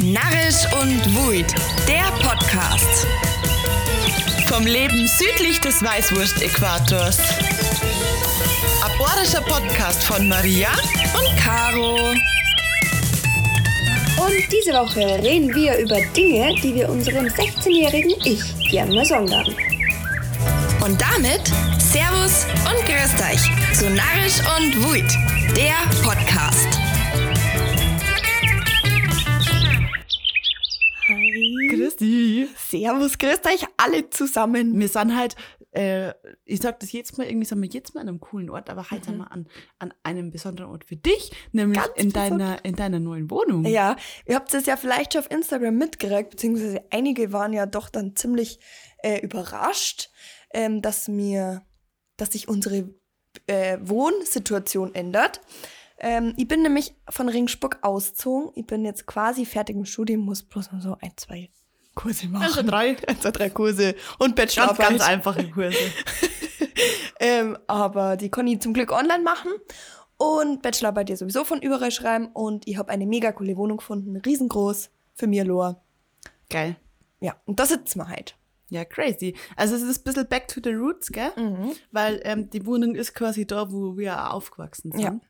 Narrisch und Wuid, der Podcast. Vom Leben südlich des Weißwurst-Äquators. Aborischer Podcast von Maria und Caro. Und diese Woche reden wir über Dinge, die wir unserem 16-jährigen Ich gern mal sagen werden. Und damit Servus und Grüßt euch zu Narrisch und Wuid, der Podcast. Servus, grüßt euch alle zusammen. Wir sind halt, äh, ich sag das jetzt mal, irgendwie sind wir jetzt mal an einem coolen Ort, aber heute sind wir an, an einem besonderen Ort für dich, nämlich Ganz in besonders. deiner, in deiner neuen Wohnung. Ja, ihr habt es ja vielleicht schon auf Instagram mitgekriegt, beziehungsweise einige waren ja doch dann ziemlich äh, überrascht, ähm, dass mir, dass sich unsere äh, Wohnsituation ändert. Ähm, ich bin nämlich von Ringsburg ausgezogen. Ich bin jetzt quasi fertig im Studium, muss bloß noch so ein, zwei Kurse machen. Also drei. zwei, drei Kurse und Ganz, Bachelorarbeit. ganz einfache Kurse. ähm, aber die ich zum Glück online machen. Und Bachelorarbeit ja sowieso von überall schreiben. Und ich habe eine mega coole Wohnung gefunden, riesengroß für mir, Loa. Geil. Ja, und da sitzen wir halt. Ja, crazy. Also es ist ein bisschen back to the roots, gell? Mhm. Weil ähm, die Wohnung ist quasi da, wo wir aufgewachsen sind. Ja.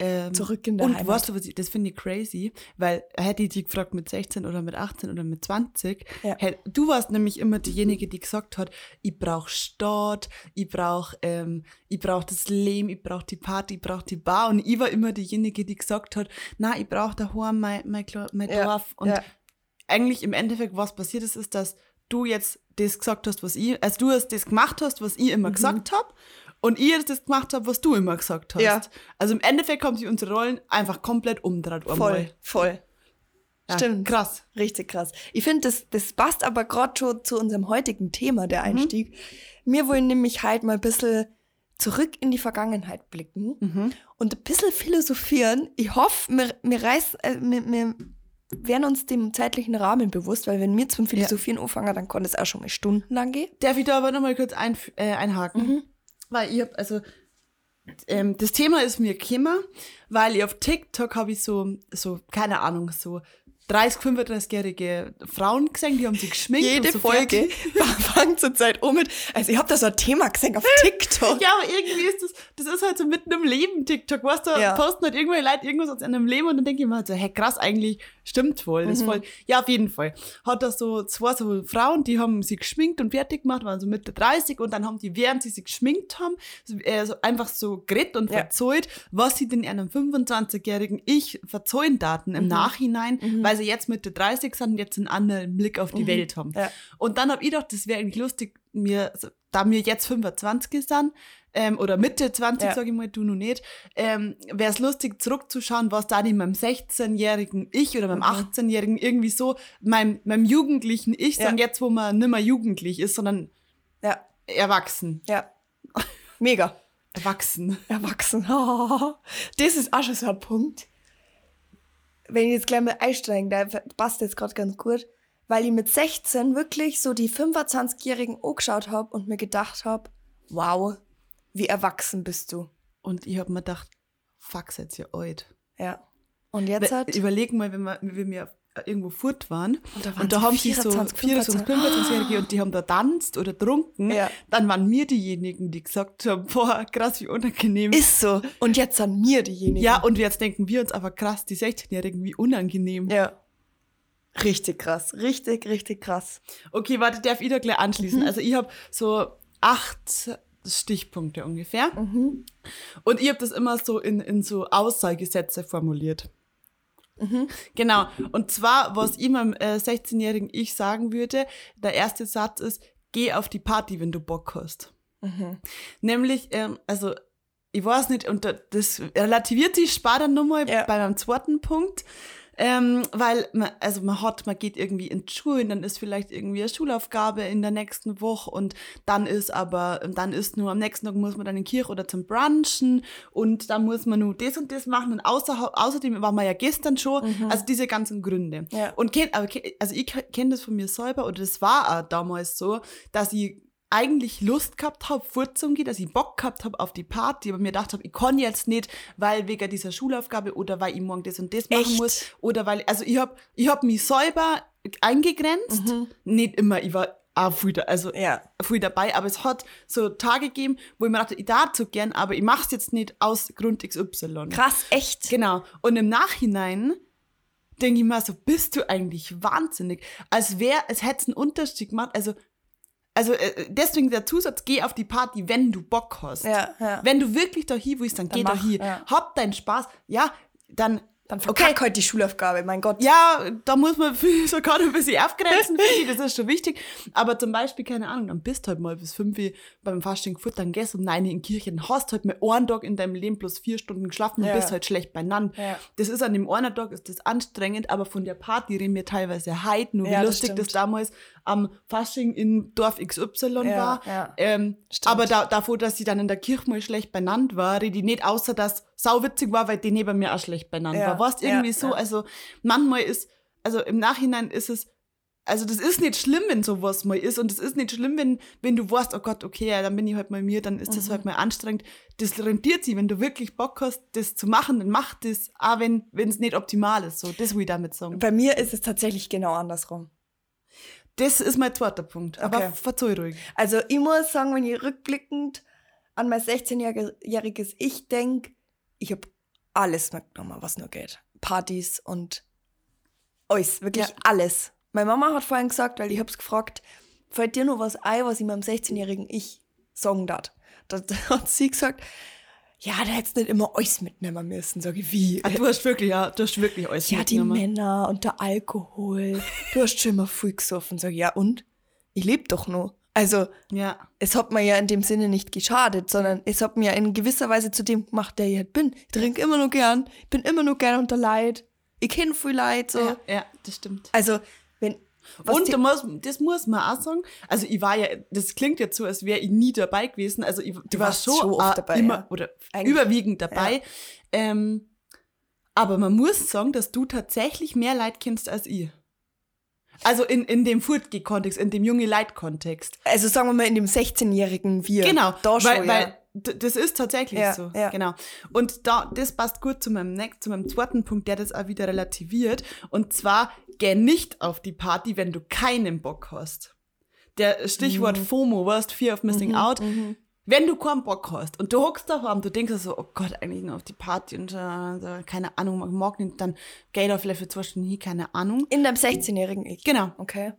Ähm, Zurück in der Und Heimat. weißt du, was ich, das finde ich crazy, weil hätte ich dich gefragt mit 16 oder mit 18 oder mit 20, Ja. hätt- du warst nämlich immer diejenige, die gesagt hat, ich brauche Stadt, ich brauche ähm, ich brauch das Leben, ich brauche die Party, ich brauche die Bar und ich war immer diejenige, die gesagt hat, na, ich brauche daheim mein, mein, mein Ja, Dorf und ja. eigentlich im Endeffekt, was passiert ist, ist, dass du jetzt das gesagt hast, was ich, also du hast das gemacht hast, was ich Mhm. immer gesagt habe, und ich das gemacht habe, was du immer gesagt hast. Ja. Also im Endeffekt haben sich unsere Rollen einfach komplett einmal. Voll, voll. Ja, Stimmt. Krass. Richtig krass. Ich finde, das, das passt aber gerade schon zu unserem heutigen Thema, Mhm. der Einstieg. Wir wollen nämlich halt mal ein bisschen zurück in die Vergangenheit blicken Mhm. und ein bisschen philosophieren. Ich hoffe, wir, wir, reiß, äh, wir, wir werden uns dem zeitlichen Rahmen bewusst, weil wenn wir zum Philosophieren anfangen, dann kann es auch schon mal stundenlang gehen. Darf ich da aber nochmal kurz ein, äh, einhaken? Mhm. Weil ich hab, also, ähm, das Thema ist mir gekommen, weil ich auf TikTok habe ich so, so, keine Ahnung, so 30, 35-jährige Frauen gesehen, die haben sich geschminkt. Jede und so Folge fängt zur Zeit um mit, also ich habe da so ein Thema gesehen auf TikTok. Ja, aber irgendwie ist das, das ist halt so mitten im Leben TikTok, weißt du, Ja. posten halt irgendwelche Leute irgendwas aus einem Leben und dann denke ich mir halt so, hey, krass, eigentlich stimmt voll, das ist voll, ja, auf jeden Fall. Hat da so zwei so Frauen, die haben sich geschminkt und fertig gemacht, waren so Mitte 30 und dann haben die, während sie sich geschminkt haben, so, äh, so einfach so geredet und Ja. verzollt, was sie denn einem 25-jährigen Ich verzollen daten im Nachhinein, weil sie jetzt Mitte 30 sind und jetzt einen anderen Blick auf die Welt haben. Ja. Und dann hab ich gedacht, das wäre eigentlich lustig, mir, so- da mir jetzt 25 sind, ähm, oder Mitte 20, Ja. sag ich mal, du noch nicht, ähm, wäre es lustig, zurückzuschauen, was da in meinem 16-jährigen Ich oder meinem 18-jährigen irgendwie so, meinem, meinem jugendlichen Ich, Mhm. Ja. dann jetzt, wo man nicht mehr jugendlich ist, sondern Ja, erwachsen. ja. Mega. Erwachsen. Erwachsen. Das ist auch schon so ein Punkt. Wenn ich jetzt gleich mal einsteigen, da passt jetzt gerade ganz gut, weil ich mit 16 wirklich so die 25-Jährigen angeschaut habe und mir gedacht habe, wow, wie erwachsen bist du. Und ich hab mir gedacht, fuck, seid ihr alt. Ja. Und jetzt hat. Überleg mal, wenn wir, wenn wir irgendwo fort waren Und da waren und da so haben sie so 24, 24, 25-Jährige und die haben da tanzt oder trunken, Ja. dann waren wir diejenigen, die gesagt haben, boah, krass, wie unangenehm. Ist so. Und jetzt sind mir diejenigen. ja, und jetzt denken wir uns aber krass, die 16-Jährigen, wie unangenehm. Ja. Richtig krass. Richtig, richtig krass. Okay, warte, darf ich da gleich anschließen? Mhm. Also ich habe so acht Stichpunkte ungefähr. Mhm. Und ich habe das immer so in, in so Aussagesätze formuliert. Mhm. Genau. Und zwar, was ich meinem äh, 16-jährigen Ich sagen würde, der erste Satz ist, geh auf die Party, wenn du Bock hast. Mhm. Nämlich, ähm, also, ich weiß nicht, und da- das relativiert sich spart dann nochmal Ja. bei meinem zweiten Punkt. Ähm, weil man, also man hat, man geht irgendwie in die Schule, dann ist vielleicht irgendwie eine Schulaufgabe in der nächsten Woche und dann ist aber, dann ist nur am nächsten Tag muss man dann in die Kirche oder zum Brunchen und dann muss man nur das und das machen und außer, außerdem war man ja gestern schon, also diese ganzen Gründe. Ja. Und kenn, aber, kenn- also ich kenne das von mir selber oder das war auch damals so, dass ich eigentlich Lust gehabt habe, vorzugehen, dass ich Bock gehabt habe auf die Party, aber mir gedacht habe, ich kann jetzt nicht, weil wegen dieser Schulaufgabe oder weil ich morgen das und das machen Echt? muss oder weil, also ich hab, ich hab mich selber eingegrenzt, nicht immer, ich war auch viel, da, also Ja. viel dabei, aber es hat so Tage gegeben, wo ich mir dachte, ich darf so gern, aber ich mach's jetzt nicht aus Grund XY. Krass, echt. Genau. Und im Nachhinein denke ich mir so, bist du eigentlich wahnsinnig? Als wäre, es hätte einen Unterschied gemacht. Also, also äh, deswegen der Zusatz, geh auf die Party, wenn du Bock hast. Ja, ja. Wenn du wirklich da hin willst, dann, Dann geh da mach, hin. ja. Hab deinen Spaß. Ja, dann, Dann verkack heute die Schulaufgabe, mein Gott. ja, da muss man sogar ein bisschen aufgrenzen, finde ich, das ist schon wichtig. Aber zum Beispiel, keine Ahnung, dann bist du halt mal bis fünf Uhr beim Fasching gefuttert, dann gehst um Uhr in die Kirche, dann hast halt mal einen Tag in deinem Leben plus vier Stunden geschlafen und Ja. bist halt schlecht beieinander. Ja. Das ist an dem einen Tag ist das anstrengend, aber von der Party reden wir teilweise heute nur, wie Ja, das lustig das stimmt. damals am Fasching in Dorf XY Ja, war. ja. Ähm, aber da, davor, dass sie dann in der Kirche mal schlecht benannt war, rede ich nicht, außer dass sauwitzig war, weil die neben mir auch schlecht benannt Ja, war. Ja, irgendwie so, also manchmal ist, also im Nachhinein ist es, also das ist nicht schlimm, wenn sowas mal ist und es ist nicht schlimm, wenn, wenn du weißt, oh Gott, okay, ja, dann bin ich halt mal mir, dann ist Mhm. das halt mal anstrengend. Das rentiert sich, wenn du wirklich Bock hast, das zu machen, dann mach das, auch wenn es nicht optimal ist. So, das will ich damit sagen. Bei mir ist es tatsächlich genau andersrum. Das ist mein zweiter Punkt. Aber Okay. verzeih ruhig. Also ich muss sagen, wenn ich rückblickend an mein 16-jähriges Ich denke, ich habe alles mitgenommen, was nur geht. Partys und alles, wirklich Ja. alles. Meine Mama hat vorhin gesagt, weil ich hab's gefragt, fällt dir nur was ein, was ich meinem 16-jährigen Ich sagen darf? Da hat sie gesagt, ja, da hättest du nicht immer alles mitnehmen müssen. Sag ich, wie? Ah, du hast wirklich, ja, du hast wirklich alles Ja, die mitgenommen. Männer und der Alkohol. Du hast schon immer viel gesoffen. Sag ich, ja, und? Ich lebe doch noch. Also, Ja. es hat mir ja in dem Sinne nicht geschadet, sondern es hat mir in gewisser Weise zu dem gemacht, der ich halt bin. Ich trinke immer noch gern, ich bin immer noch gern unter Leid. Ich kenne viel Leid, so. ja. Ja, das stimmt. Also. Was und du musst, das muss man auch sagen. Also ich war ja, das klingt jetzt so, als wäre ich nie dabei gewesen. Also ich, du schon schon oft dabei, immer ja. oder Eigentlich. überwiegend dabei. Ähm, aber man muss sagen, dass du tatsächlich mehr Leid kennst als ich. Also in, in dem Furtge-Kontext, in dem junge Leid-Kontext. also sagen wir mal in dem 16-jährigen Wir. Genau, Da schon, weil, ja. weil das ist tatsächlich Ja, so. ja. Genau. Und da, das passt gut zu meinem, next, zu meinem zweiten Punkt, der das auch wieder relativiert. Und zwar, geh nicht auf die Party, wenn du keinen Bock hast. Der Stichwort Mhm. FOMO, weißt, Fear of Missing Out. Wenn du keinen Bock hast und du hockst daheim, du denkst so, oh Gott, eigentlich nur auf die Party und äh, keine Ahnung, mag nicht, dann geh da vielleicht für zwei Stunden hin, keine Ahnung. In deinem 16-jährigen Ich. Genau. Okay.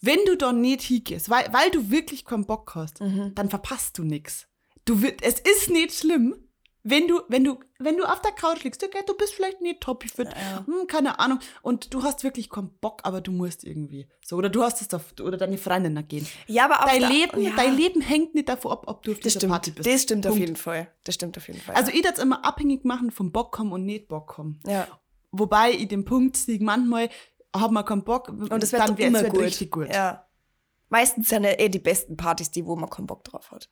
Wenn du da nicht hingehst, weil, weil du wirklich keinen Bock hast, Mhm. dann verpasst du nichts. Du wird, es ist nicht schlimm, wenn du, wenn du, wenn du auf der Couch liegst, okay, du bist vielleicht nicht top fit, Ja. hm, keine Ahnung, und du hast wirklich keinen Bock, aber du musst irgendwie. So, oder du hast es auf, oder deine Freundinnen gehen. Ja, aber Dein da- Leben, ja, dein Leben hängt nicht davon ab, ob du auf Das dieser stimmt. Party bist. Das stimmt auf Punkt. jeden Fall. Das stimmt auf jeden Fall. Also ich das immer abhängig machen vom Bock haben und nicht Bock haben. ja. Wobei ich den Punkt sehe, manchmal hat man keinen Bock Und es wird dann immer halt gut. richtig gut. Ja. Meistens sind ja eh die besten Partys, die, wo man keinen Bock drauf hat.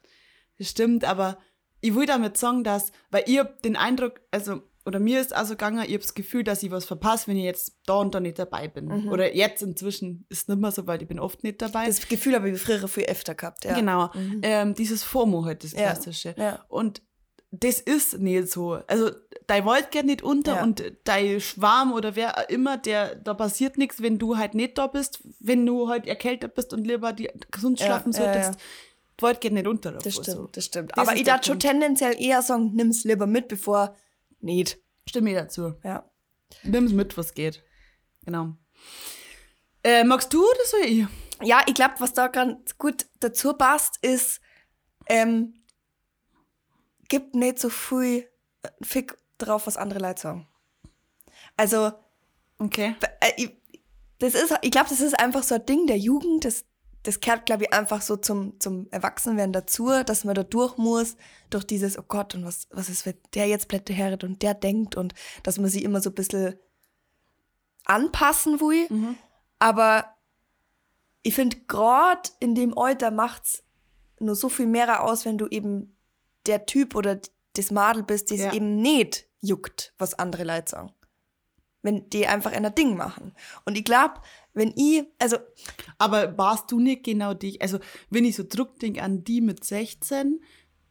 Stimmt, aber ich will damit sagen, dass, weil hab den Eindruck, also, oder mir ist also gegangen, ich hab das Gefühl, dass ich was verpasse, wenn ich jetzt da und da nicht dabei bin. Mhm. Oder jetzt inzwischen ist nicht mehr so, weil ich bin oft nicht dabei. Das Gefühl habe ich früher viel öfter gehabt, ja. Genau. Mhm. Ähm, dieses FOMO halt, das Klassische. ja. Und das ist nicht so. Also, dein Wald geht nicht unter Ja. und dein Schwarm oder wer immer, der, da passiert nichts, wenn du halt nicht da bist, wenn du halt erkältet bist und lieber die, gesund schlafen solltest. Die Wald geht nicht unter. Das davor, stimmt, so. das stimmt. Das Aber ich darf schon tendenziell eher sagen, nimm's lieber mit, bevor nicht. Stimme ich dazu. Ja. Nimm's mit, was geht. Genau. Äh, magst du oder soll ich? Ja, ich glaube, was da ganz gut dazu passt, ist, ähm, gibt nicht so viel äh, Fick drauf, was andere Leute sagen. Also, Okay. äh, ich, das ist, ich glaube, das ist einfach so ein Ding der Jugend. Das, das gehört, glaube ich, einfach so zum, zum Erwachsenwerden dazu, dass man da durch muss, durch dieses, oh Gott, und was, was ist, wenn der jetzt Plätte heret und der denkt und dass man sich immer so ein bisschen anpassen will. Aber ich finde, gerade in dem Alter macht's nur so viel mehr aus, wenn du eben der Typ oder das Madel bist, das Ja. eben nicht juckt, was andere Leute sagen. Wenn die einfach ein Ding machen. Und ich glaube, wenn ich, also Aber warst du nicht genau dich? Also, wenn ich so zurückdenke an die mit 16,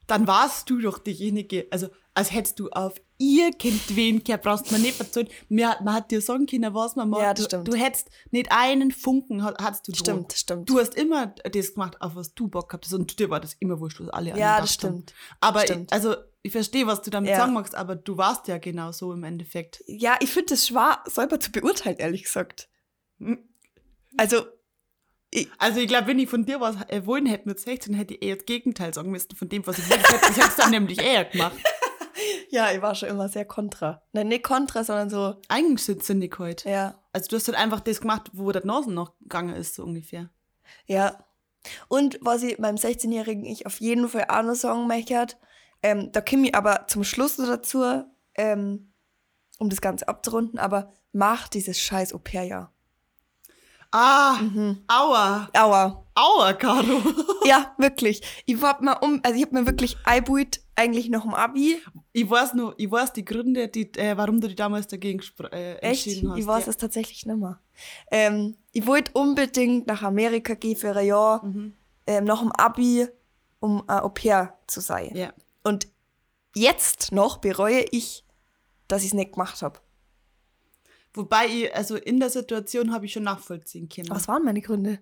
dann warst du doch diejenige, also als hättest du auf ihr Kind wen gehört, brauchst man nicht erzählen. Mir, hat- man hat dir sagen können, was man macht. Ja, das du, stimmt. du hättest nicht einen Funken, ha- hattest du. Stimmt, stimmt. Du hast immer das gemacht, auf was du Bock gehabt hast. Und dir war das immer wurscht, was alle Ja, das gedacht haben. stimmt. Aber Stimmt. Ich, also, ich verstehe, was du damit Ja. sagen magst, aber du warst ja genau so im Endeffekt. ja, ich finde das schwer selber zu beurteilen, ehrlich gesagt. Hm. Also, Also ich glaube, wenn ich von dir was äh, wollen hätte mit 16, hätte ich eher das Gegenteil sagen müssen von dem, was ich wirklich hätte. Ich hätte es dann nämlich eher gemacht. ja, ich war schon immer sehr kontra. Nein, nicht kontra, sondern so, Eigensinnig heute. ja, Also du hast halt einfach das gemacht, wo der Nasen noch gegangen ist, so ungefähr. ja. Und was ich meinem 16-jährigen Ich auf jeden Fall auch noch sagen möchte, ähm, da komme ich aber zum Schluss noch dazu, ähm, um das Ganze abzurunden, aber mach dieses scheiß Au-pair-Jahr. Ah, Mhm. aua, Aua. aua, Caro. Ja, wirklich. Ich hab mir um, also ich hab mir wirklich eingebaut, eigentlich noch im Abi. Ich weiß nur, ich weiß die Gründe, die, äh, warum du dich damals dagegen äh, Echt? entschieden hast. Ich weiß ja. es tatsächlich nicht mehr. Ähm, ich wollte unbedingt nach Amerika gehen für ein Jahr, Mhm. ähm, nach dem Abi, um ein Au pair zu sein. Ja. Und jetzt noch bereue ich, dass ich es nicht gemacht habe. Wobei ich, also in der Situation habe ich schon nachvollziehen können. Was waren meine Gründe?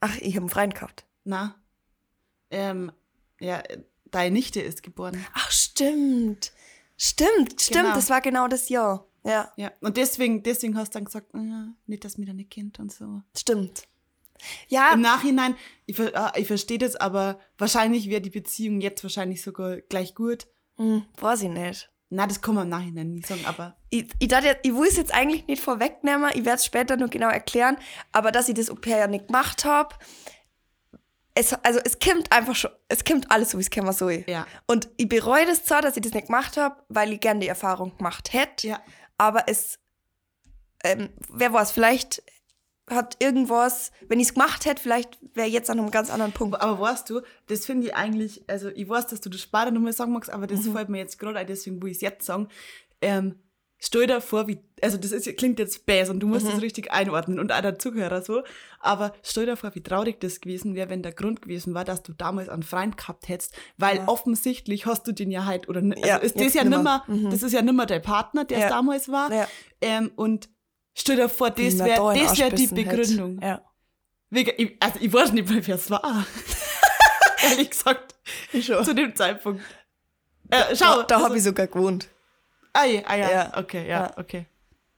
Ach, ich habe einen Freien gehabt. Na? Ähm, ja, deine Nichte ist geboren. Ach, stimmt. Stimmt, stimmt. Genau. Das war genau das Jahr. Ja, Ja, und deswegen, deswegen hast du dann gesagt, ja, nicht, dass mir deine Kind und so. stimmt. Ja, Im Nachhinein, ich, ah, ich verstehe das, aber wahrscheinlich wäre die Beziehung jetzt wahrscheinlich sogar gleich gut. hm, weiß ich nicht. Na, das kann man im Nachhinein nie sagen, aber ich, ich, dachte, jetzt- ich will es jetzt eigentlich nicht vorwegnehmen, ich werde es später noch genau erklären, aber dass ich das Au pair ja nicht gemacht habe, es, also es kommt einfach schon, es kommt alles so, wie es kommen soll. ja. Und ich bereue das zwar, dass ich das nicht gemacht habe, weil ich gerne die Erfahrung gemacht hätte, Ja. aber es, ähm, wer weiß, vielleicht hat irgendwas, wenn ich es gemacht hätte, vielleicht wäre jetzt an einem ganz anderen Punkt. Aber weißt du, das finde ich eigentlich, also ich weiß, dass du das später nochmal sagen magst, aber das Mhm. fällt mir jetzt gerade ein, deswegen will ich es jetzt sagen. Ähm, stell dir vor, wie, also das ist, klingt jetzt bäs und du musst Mhm. das richtig einordnen und auch der Zuhörer so, aber stell dir vor, wie traurig das gewesen wäre, wenn der Grund gewesen war, dass du damals einen Freund gehabt hättest, weil Ja. offensichtlich hast du den ja halt, oder, also Ja, ist das ja nimmer. Mhm. das ist ja nimmer dein Partner, der es Ja. damals war, ähm, und stell dir vor, das wäre da das wär die. Begründung. Ja. Wegen, ich, also ich weiß nicht mehr, wer es war. Ehrlich gesagt, zu dem Zeitpunkt. Äh, schau. da da also- habe ich sogar gewohnt. Ah, ja, ah, ja. Ja. okay, ja, Ja. okay.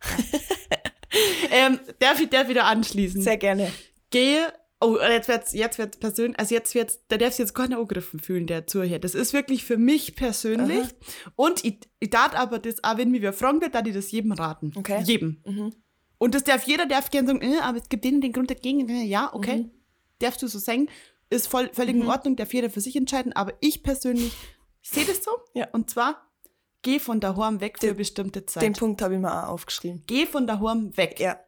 ähm, darf ich der wieder anschließen? Sehr gerne. Gehe, oh, jetzt wird's, jetzt wird's persönlich, also jetzt wird's, da darf sich jetzt keiner angegriffen fühlen, der zuhört. Das ist wirklich für mich persönlich. Und ich, ich darf aber das, auch wenn mir wer fragen wird, darf ich das jedem raten. Okay. Jedem. Mhm. Und das darf jeder, darf gerne sagen, äh, aber es gibt denen den Grund dagegen. Äh, Ja, okay. Mhm. Darfst du so sagen. Ist voll, völlig in Ordnung, darf jeder für sich entscheiden. Aber ich persönlich sehe das so. Ja. Und zwar, geh von daheim weg für eine bestimmte Zeit. Den Punkt habe ich mir auch aufgeschrieben. Geh von daheim weg. Ja.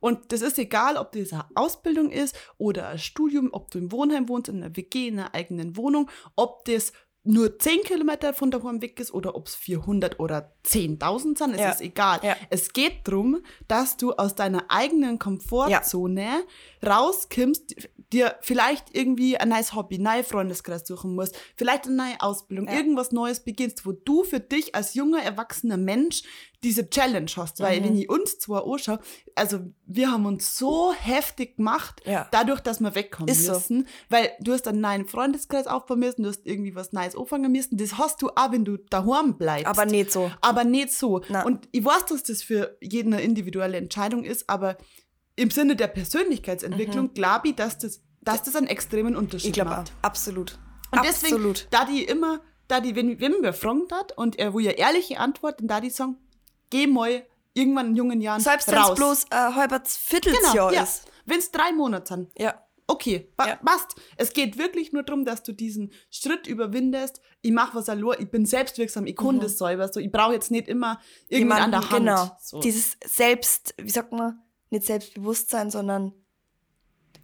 Und das ist egal, ob das eine Ausbildung ist oder ein Studium, ob du im Wohnheim wohnst, in einer WG, in einer eigenen Wohnung, ob das nur 10 Kilometer von daheim weg ist oder ob es 400 oder 10.000 sind, es Ja. ist egal. Ja. Es geht darum, dass du aus deiner eigenen Komfortzone rauskommst, dir vielleicht irgendwie ein neues Hobby, neue Freundeskreis suchen musst, vielleicht eine neue Ausbildung, Ja. irgendwas Neues beginnst, wo du für dich als junger, erwachsener Mensch diese Challenge hast. Weil Mhm. wenn ich uns zwar anschaue, also wir haben uns so heftig gemacht, Ja. dadurch, dass wir wegkommen Ist so. müssen, weil du hast einen neuen Freundeskreis aufbauen müssen, du hast irgendwie was Neues anfangen müssen, das hast du auch, wenn du daheim bleibst. Aber nicht so. Aber nicht so. Na. Und ich weiß, dass das für jeden eine individuelle Entscheidung ist, aber im Sinne der Persönlichkeitsentwicklung glaube ich, dass das, dass das einen extremen Unterschied Ich glaube auch. macht. Absolut. Und deswegen, Absolut. da die immer, da die, wenn, wenn mir gefragt hat und er will ja ehrliche Antwort, dann da die sagen, geh mal irgendwann in jungen Jahren Selbst wenn es bloß äh, halbes Viertelsjahr genau, ja. ist. Wenn es drei Monate sind. Ja. Okay, Ja. passt. Es geht wirklich nur darum, dass du diesen Schritt überwindest. Ich mache was allein, ich bin selbstwirksam, ich kann das selber. So, ich brauche jetzt nicht immer irgendwann an der Hand. Genau. So. Dieses Selbst, wie sagt man, nicht Selbstbewusstsein, sondern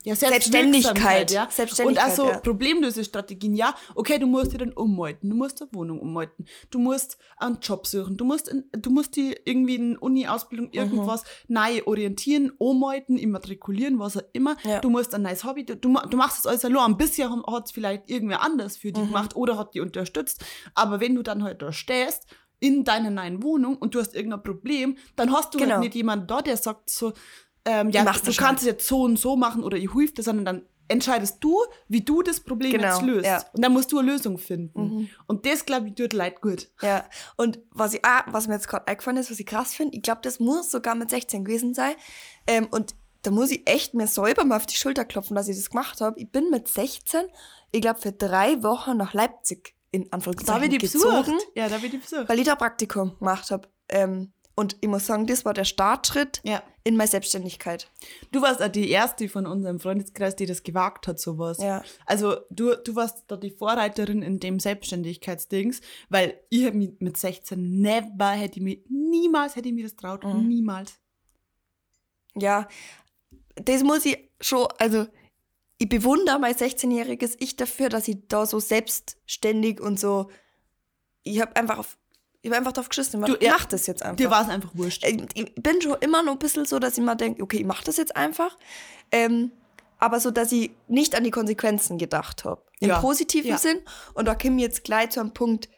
ja, Selbstständigkeit. Ja. Selbstständigkeit, Und also ja. Problemlösestrategien, ja, okay, du musst dir dann ummelden, du musst eine Wohnung ummelden, du musst einen Job suchen, du musst, in, du musst die irgendwie in Mhm. Uni-Ausbildung irgendwas neu orientieren, ummelden, immatrikulieren, was auch immer. Ja. Du musst ein neues Hobby, du, du ma- du machst es alles allein. Bisher hat es vielleicht irgendwer anders für Mhm. dich gemacht oder hat die unterstützt. Aber wenn du dann halt da stehst, in deiner neuen Wohnung und du hast irgendein Problem, dann hast du Genau. halt nicht jemanden da, der sagt so, ähm, ja, du kannst es jetzt so und so machen oder ich hilf dir, sondern dann entscheidest du, wie du das Problem Genau, jetzt löst. ja. Mhm. Und dann musst du eine Lösung finden. Und das, glaube ich, tut Leid gut. Ja, und was ich auch, was mir jetzt gerade eingefallen ist, was ich krass finde, ich glaube, das muss sogar mit 16 gewesen sein. Ähm, und da muss ich echt mir selber mal auf die Schulter klopfen, dass ich das gemacht habe. Ich bin mit 16, ich glaube, für drei Wochen nach Leipzig in Da Anführungszeichen wird die gezogen, besucht. Ja, da wird die besucht. weil ich da Praktikum gemacht habe. Ähm, und ich muss sagen, das war der Startschritt Ja. in meine Selbstständigkeit. Du warst auch die erste von unserem Freundeskreis, die das gewagt hat, sowas. Ja. Also du, du warst da die Vorreiterin in dem Selbstständigkeitsdings, weil ich hab mich mit 16 never hätte ich mir, niemals hätte ich mir das traut. Mhm. Niemals. Ja, das muss ich schon, also ich bewundere mein 16-jähriges Ich dafür, dass ich da so selbstständig und so, ich habe einfach auf, ich hab einfach drauf geschissen, Du, ja, mach das jetzt einfach. Dir war es einfach wurscht. ich, ich bin schon immer noch ein bisschen so, dass ich mal denke, okay, ich mach das jetzt einfach, ähm, aber so, dass ich nicht an die Konsequenzen gedacht habe. Im Ja, positiven ja. Sinn. Und da kommen wir jetzt gleich zu einem Punkt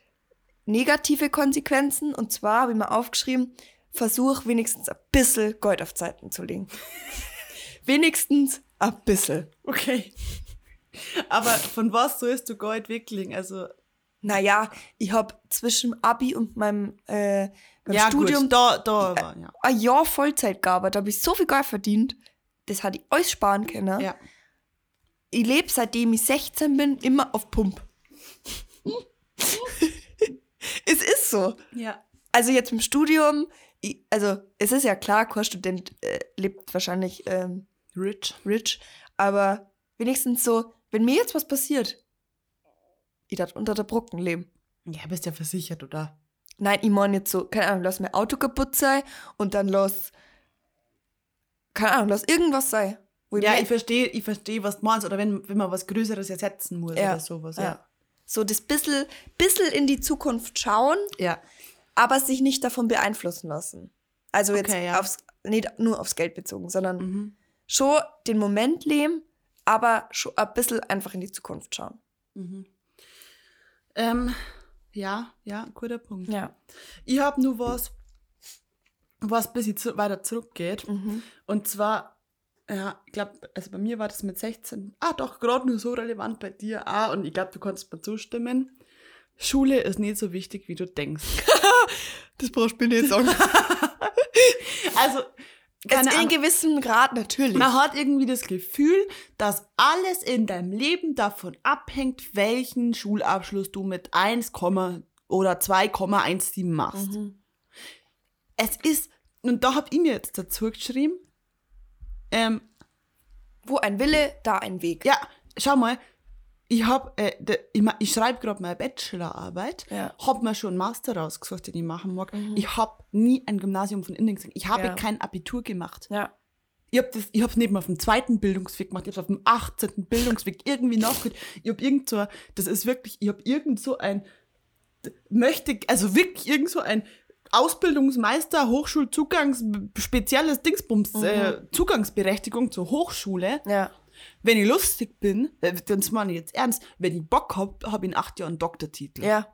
negative Konsequenzen. Und zwar habe ich mal aufgeschrieben, versuch wenigstens ein bisschen Gold auf Zeiten zu legen. wenigstens ein bisschen. Okay. Aber von was sollst du Gold wickeln? Also, Naja, ich habe zwischen Abi und meinem, äh, meinem ja, Studium gut, da, da war, ja. ein Jahr Vollzeit gearbeitet. Da habe ich so viel Geld verdient. Das hatte ich alles sparen können. ja. Ich lebe seitdem ich 16 bin immer auf Pump. es ist so. Ja. Also jetzt im Studium, ich, also es ist ja klar, kein Student äh, lebt wahrscheinlich ähm, Rich. rich, aber wenigstens so, wenn mir jetzt was passiert, ich darf unter der Brücken leben. Ja, bist ja versichert, oder? Nein, ich meine jetzt so, keine Ahnung, lass mein Auto kaputt sein und dann lass, keine Ahnung, lass irgendwas sein. Wo Ja, ich verstehe, ich verstehe, was du meinst. Oder wenn, wenn man was Größeres ersetzen muss Ja, oder sowas. ja. Ja. So das bisschen, bisschen in die Zukunft schauen, Ja. aber sich nicht davon beeinflussen lassen. Also jetzt Okay, ja. aufs, nicht nur aufs Geld bezogen, sondern Mhm. Schon den Moment leben, aber schon ein bisschen einfach in die Zukunft schauen. Ähm, ja, ja, guter Punkt. Ja. Ich habe nur was, was ein bisschen zu, weiter zurückgeht. Mhm. Und zwar, ja, ich glaube, also bei mir war das mit 16, ah doch, gerade nur so relevant bei dir auch. Und ich glaube, du kannst mir zustimmen. Schule ist nicht so wichtig, wie du denkst. Das brauchst du mir nicht sagen. Also, keine in gewissem Grad natürlich. Man hat irgendwie das Gefühl, dass alles in deinem Leben davon abhängt, welchen Schulabschluss du mit 1, oder 2,17 machst. Mhm. Es ist, und da habe ich mir jetzt dazu geschrieben, ähm, Wo ein Wille, da ein Weg. ja, schau mal, ich habe, äh, ich, ich schreibe gerade meine Bachelorarbeit, Ja. habe mir schon einen Master rausgesucht, den ich machen mag. Ich habe nie ein Gymnasium von innen gesehen. Ich habe Ja. kein Abitur gemacht. Ja. Ich habe das, ich hab's nicht mal auf dem zweiten Bildungsweg gemacht, ich habe auf dem 18. Bildungsweg irgendwie nachgeholt. Ich habe irgend so, das ist wirklich, ich habe irgend so ein, möchte, also wirklich irgend so ein Ausbildungsmeister, Hochschulzugangs, spezielles Dingsbums, äh, Zugangsberechtigung zur Hochschule. Ja. Wenn ich lustig bin, äh, das meine ich jetzt ernst, wenn ich Bock hab, habe ich in acht Jahren einen Doktortitel Ja.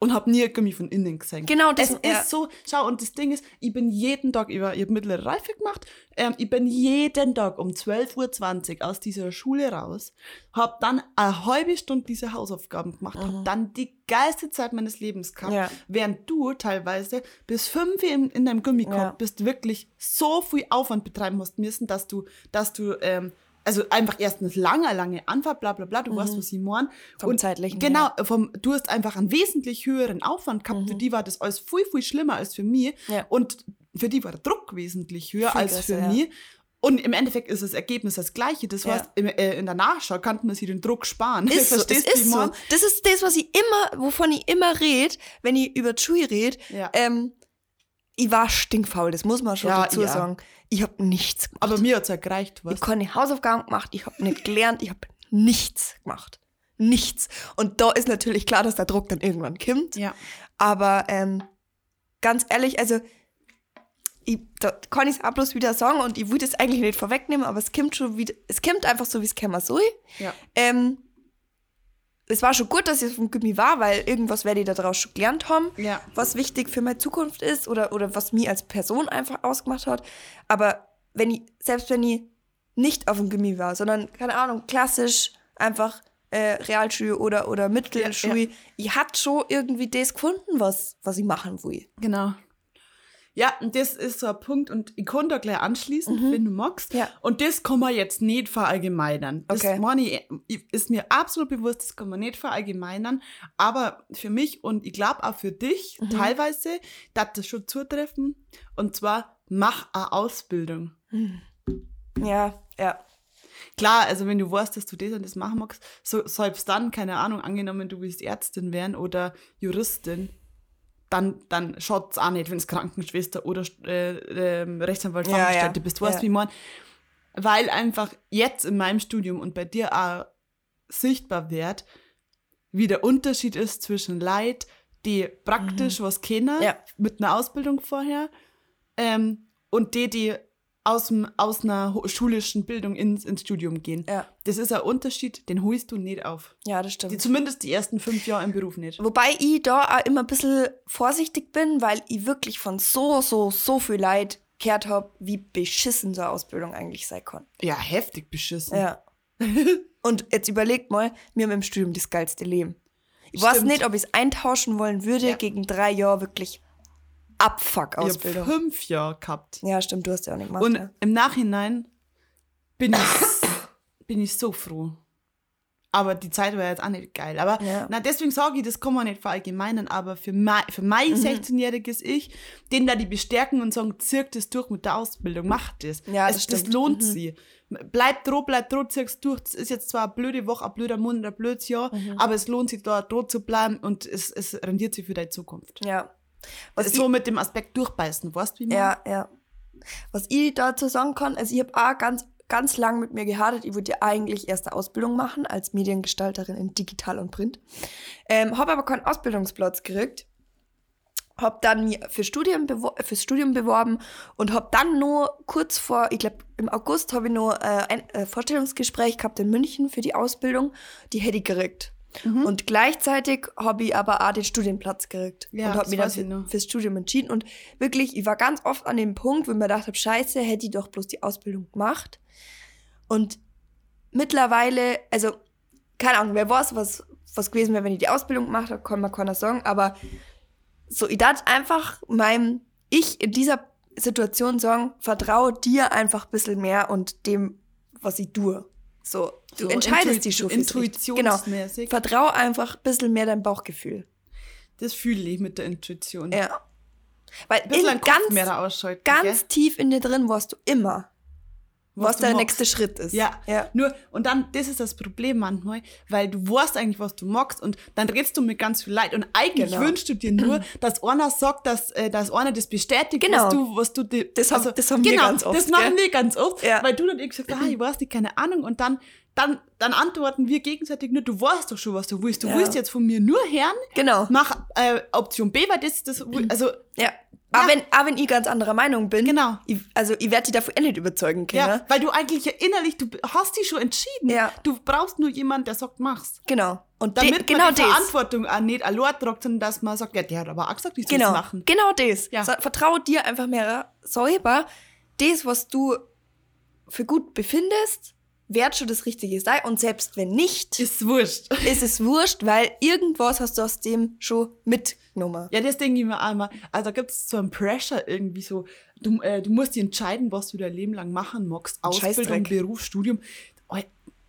und habe nie irgendwie von innen gesehen. Genau, das- es ist ja. so, schau, und das Ding ist, ich bin jeden Tag, ich, war, ich habe mittlere Reife gemacht, ähm, ich bin jeden Tag um 12.20 Uhr aus dieser Schule raus, habe dann eine halbe Stunde diese Hausaufgaben gemacht, habe dann die geilste Zeit meines Lebens gehabt, Mhm. Ja. während du teilweise bis fünf in, in deinem Gummikorb Ja. bist, wirklich so viel Aufwand betreiben hast müssen, dass du, dass du, ähm, also einfach erstens lange, lange Anfahrt, bla bla bla, du weißt, was ich meine. Mhm. Vom zeitlichen Genau, vom, du hast einfach einen wesentlich höheren Aufwand gehabt. Für die war das alles viel, viel schlimmer als für mich. Mhm. Ja. Und für die war der Druck wesentlich höher Viel als größer, für ja. mich. Und im Endeffekt ist das Ergebnis das gleiche. Das Ja. heißt, im, äh, in der Nachschau kann man sich den Druck sparen. Ist so, das Verstehst du, wie ist so. Das ist das, was ich immer, wovon ich immer rede, wenn ich über Schule rede. Ja. Ähm, ich war stinkfaul, das muss man schon Ja, dazu ja. sagen. Ich habe nichts gemacht. Aber mir hat's ja gereicht, Ich was? habe keine Hausaufgaben gemacht, ich habe nicht gelernt, ich habe nichts gemacht. Nichts. Und da ist natürlich klar, dass der Druck dann irgendwann kommt. Ja. Aber ähm, ganz ehrlich, also ich, da kann ich es auch bloß wieder sagen und ich würde es eigentlich nicht vorwegnehmen, aber es kommt schon wieder, es kommt einfach so, wie es käme soll. Ja. Ähm, es war schon gut, dass ich vom Gimmi war, weil irgendwas werde ich da draus schon gelernt haben, Ja. was wichtig für meine Zukunft ist oder, oder was mich als Person einfach ausgemacht hat. Aber wenn ich, selbst wenn ich nicht auf dem Gimmi war, sondern, keine Ahnung, klassisch einfach äh, Realschule oder, oder Mittelschule, ich hatte schon irgendwie das gefunden, was, was ich machen will. Genau. Ja, und das ist so ein Punkt und ich kann da gleich anschließen, wenn du magst. Ja. Und das kann man jetzt nicht verallgemeinern. Das Okay. ich- ist mir absolut bewusst, das kann man nicht verallgemeinern. Aber für mich und ich glaube auch für dich teilweise, darf das schon zutreffen. Und zwar, mach eine Ausbildung. Ja, ja. Klar, also wenn du weißt, dass du das und das machen magst, so, selbst dann, keine Ahnung, angenommen, du willst Ärztin werden oder Juristin, dann, dann schaut es auch nicht, wenn es Krankenschwester oder äh, ähm, Rechtsanwalt, Ja, Fachangestellte ja, bist. Du weißt, ja. wie ich mein? Weil einfach jetzt in meinem Studium und bei dir auch sichtbar wird, wie der Unterschied ist zwischen Leid, die praktisch was kennen, Mhm. Ja. mit einer Ausbildung vorher, ähm, und die, die aus, dem, aus einer schulischen Bildung ins, ins Studium gehen. Ja. Das ist ein Unterschied, den holst du nicht auf. Ja, das stimmt. Die, zumindest die ersten fünf Jahre im Beruf nicht. Wobei ich da auch immer ein bisschen vorsichtig bin, weil ich wirklich von so, so, so viel Leid gehört habe, wie beschissen so eine Ausbildung eigentlich sein kann. Ja, heftig beschissen. Ja. Und jetzt überlegt mal, wir haben im Studium das geilste Leben. Ich weiß Stimmt. nicht, ob ich es eintauschen wollen würde Ja. gegen drei Jahre wirklich Ich habe Abfuck-Ausbildung. fünf Jahre gehabt. Ja, stimmt, du hast ja auch nicht gemacht. Und ja. im Nachhinein bin ich, bin ich so froh. Aber die Zeit war jetzt auch nicht geil. Aber Ja. na, deswegen sage ich, das kann man nicht verallgemeinern. Aber für mein, für mein Mhm. 16-jähriges Ich, den da die bestärken und sagen, zirk das durch mit der Ausbildung, macht das. Ja, es, das das stimmt. lohnt Mhm. sie. Bleibt droh, bleibt droh, zirk's durch. Das ist jetzt zwar eine blöde Woche, ein blöder Monat, ein blödes Jahr, Mhm. aber es lohnt sich da droh zu bleiben und es, es rendiert sich für deine Zukunft. ja. Was ist so mit dem Aspekt durchbeißen, weißt du, wie man? Ja, ja. Was ich dazu sagen kann, also ich habe auch ganz, ganz lang mit mir gehadert. Ich wollte ja eigentlich erst eine Ausbildung machen als Mediengestalterin in Digital und Print. Ähm, habe aber keinen Ausbildungsplatz gekriegt. Habe dann mich für Studium fürs Studium beworben und habe dann nur kurz vor, ich glaube im August, habe ich noch äh, ein äh, Vorstellungsgespräch gehabt in München für die Ausbildung. Die hätte ich gekriegt. Mhm. Und gleichzeitig habe ich aber auch den Studienplatz gekriegt Ja, und habe mich dann für, fürs Studium entschieden. Und wirklich, ich war ganz oft an dem Punkt, wo ich mir gedacht habe, scheiße, hätte ich doch bloß die Ausbildung gemacht. Und mittlerweile, also keine Ahnung, wer weiß, was, was gewesen wäre, wenn ich die Ausbildung gemacht habe, kann man keiner sagen. Aber so, ich darf einfach meinem Ich in dieser Situation sagen, vertraue dir einfach ein bisschen mehr und dem, was ich tue. So, du So entscheidest dich schon intuitionsmäßig. Genau. Vertrau einfach ein bisschen mehr deinem Bauchgefühl. Das fühle ich mit der Intuition. Ja. Weil Ein bisschen in, ganz, mehr da ganz gell? tief in dir drin weißt du immer, was, du der magst. nächste Schritt ist. Ja, ja. nur, und dann, das ist das Problem manchmal, weil du weißt eigentlich, was du magst und dann redest du mit ganz viel Leid und eigentlich Genau. wünschst du dir nur, dass einer sagt, dass, äh, dass einer das bestätigt, Genau. was du, was du dir, Das haben- das haben wir genau, ganz oft, das machen gell? wir ganz oft, Ja. weil du dann irgendwie sagst, ah, ich weiß nicht, keine Ahnung und dann, dann, dann antworten wir gegenseitig nur, du weißt doch schon, was du willst, du Ja. willst jetzt von mir nur hören, Genau. mach äh, Option B, weil das, das, also, Ja. Aber, wenn, aber wenn ich ganz anderer Meinung bin, Genau. ich, also ich werde dich dafür eh nicht überzeugen können. ja, weil du eigentlich ja innerlich, du hast dich schon entschieden, Ja. du brauchst nur jemanden, der sagt, mach's. Genau. Und Damit de, genau man die das. Verantwortung auch nicht allein tragt, sondern dass man sagt, ja, der hat aber auch gesagt, ich soll Genau. machen. Genau das. Ja. So, vertraue dir einfach mehr selber. Das, was du für gut befindest, wird schon das Richtige sein. Und selbst wenn nicht, Ist wurscht. ist es wurscht, weil irgendwas hast du aus dem schon mitgenommen. Ja, das denke ich mir einmal. Also da gibt es so einen Pressure irgendwie so. Du, äh, du musst dich entscheiden, was du dein Leben lang machen magst. Ausbildung. Beruf, Studium.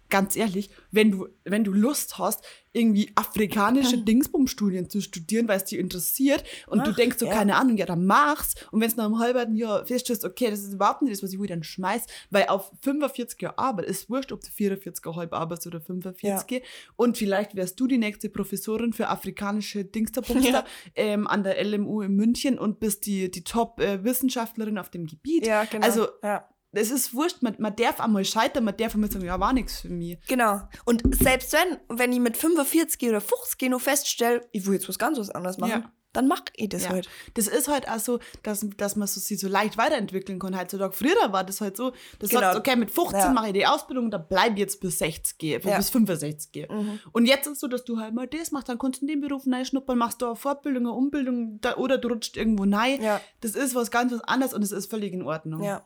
Ganz ehrlich, wenn du, wenn du Lust hast, irgendwie afrikanische Dingsbum-Studien zu studieren, weil es dich interessiert und du Ach, denkst so, ja. keine Ahnung, ja, dann mach's. Und wenn es nach einem halben Jahr feststellst, okay, das ist überhaupt nicht das, was ich will, dann schmeiß. Weil auf 45 Jahre Arbeit ist wurscht, ob du 44,5 arbeitest oder 45. Und vielleicht wärst du die nächste Professorin für afrikanische Dingsterbumster Ja. ähm, an der LMU in München und bist die, die Top-Wissenschaftlerin auf dem Gebiet. Ja, genau. Also, ja. Es ist wurscht, man, man darf einmal scheitern, man darf einmal sagen, ja, war nichts für mich. Genau. Und selbst wenn, wenn ich mit 45 oder 50 noch feststelle, ich will jetzt was ganz was anderes machen, Ja. dann mach ich das Ja. halt. Das ist halt auch so, dass, dass man so, sich so leicht weiterentwickeln kann. Heutzutage früher war das halt so, dass Genau. du sagst, okay, mit 15 Ja. mache ich die Ausbildung, da bleib ich jetzt bis 60, Ja. bis 65. Und jetzt ist so, dass du halt mal das machst, dann kannst du in den Beruf schnuppern, machst du eine Fortbildung, eine Umbildung da, oder du rutscht irgendwo rein. Ja. Das ist was ganz was anderes und es ist völlig in Ordnung. Ja.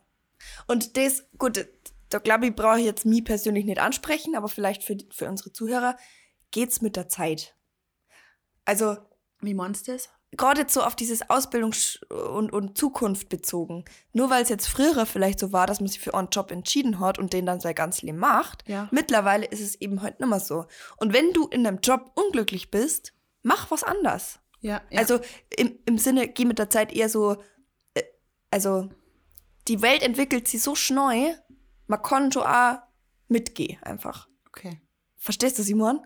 Und das, gut, da glaube ich, brauche ich jetzt mich persönlich nicht ansprechen, aber vielleicht für, die- für unsere Zuhörer geht's mit der Zeit. Also Wie meinst du das? gerade jetzt so auf dieses Ausbildungs- und, und Zukunft bezogen. Nur weil es jetzt früher vielleicht so war, dass man sich für einen Job entschieden hat und den dann sein ganzes Leben macht, Ja. mittlerweile ist es eben heute nicht mehr so. Und wenn du in einem Job unglücklich bist, mach was anders. Ja, ja. Also im, im Sinne, geh mit der Zeit eher so, äh, also die Welt entwickelt sich so schnell, man kann schon auch mitgehen einfach. okay. Verstehst du, Simon?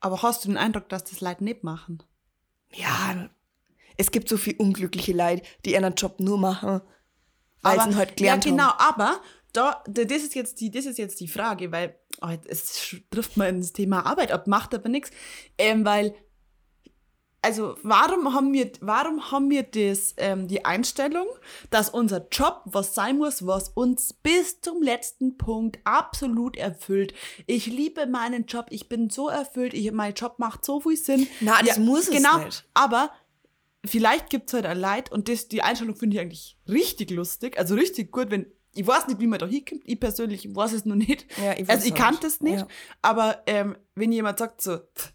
Aber hast du den Eindruck, dass das Leute nicht machen? Ja, es gibt so viel unglückliche Leute, die ihren Job nur machen, weil sie ihn halt gelernt Ja, genau, haben. aber da, da- das, ist jetzt die, das ist jetzt die Frage, weil oh, es trifft mal ins Thema Arbeit ab, macht aber nichts. Ähm, weil, also warum haben wir, warum haben wir das, ähm, die Einstellung, dass unser Job was sein muss, was uns bis zum letzten Punkt absolut erfüllt. Ich liebe meinen Job, ich bin so erfüllt, ich, mein Job macht so viel Sinn. Na, das muss es genau, nicht. aber vielleicht gibt es halt ein Leid und das, die Einstellung finde ich eigentlich richtig lustig, also richtig gut, wenn ich weiß nicht, wie man da hinkommt, ich persönlich weiß es noch nicht. Ja, ich also ich kann nicht. das nicht, Ja. aber ähm, wenn jemand sagt so, pff,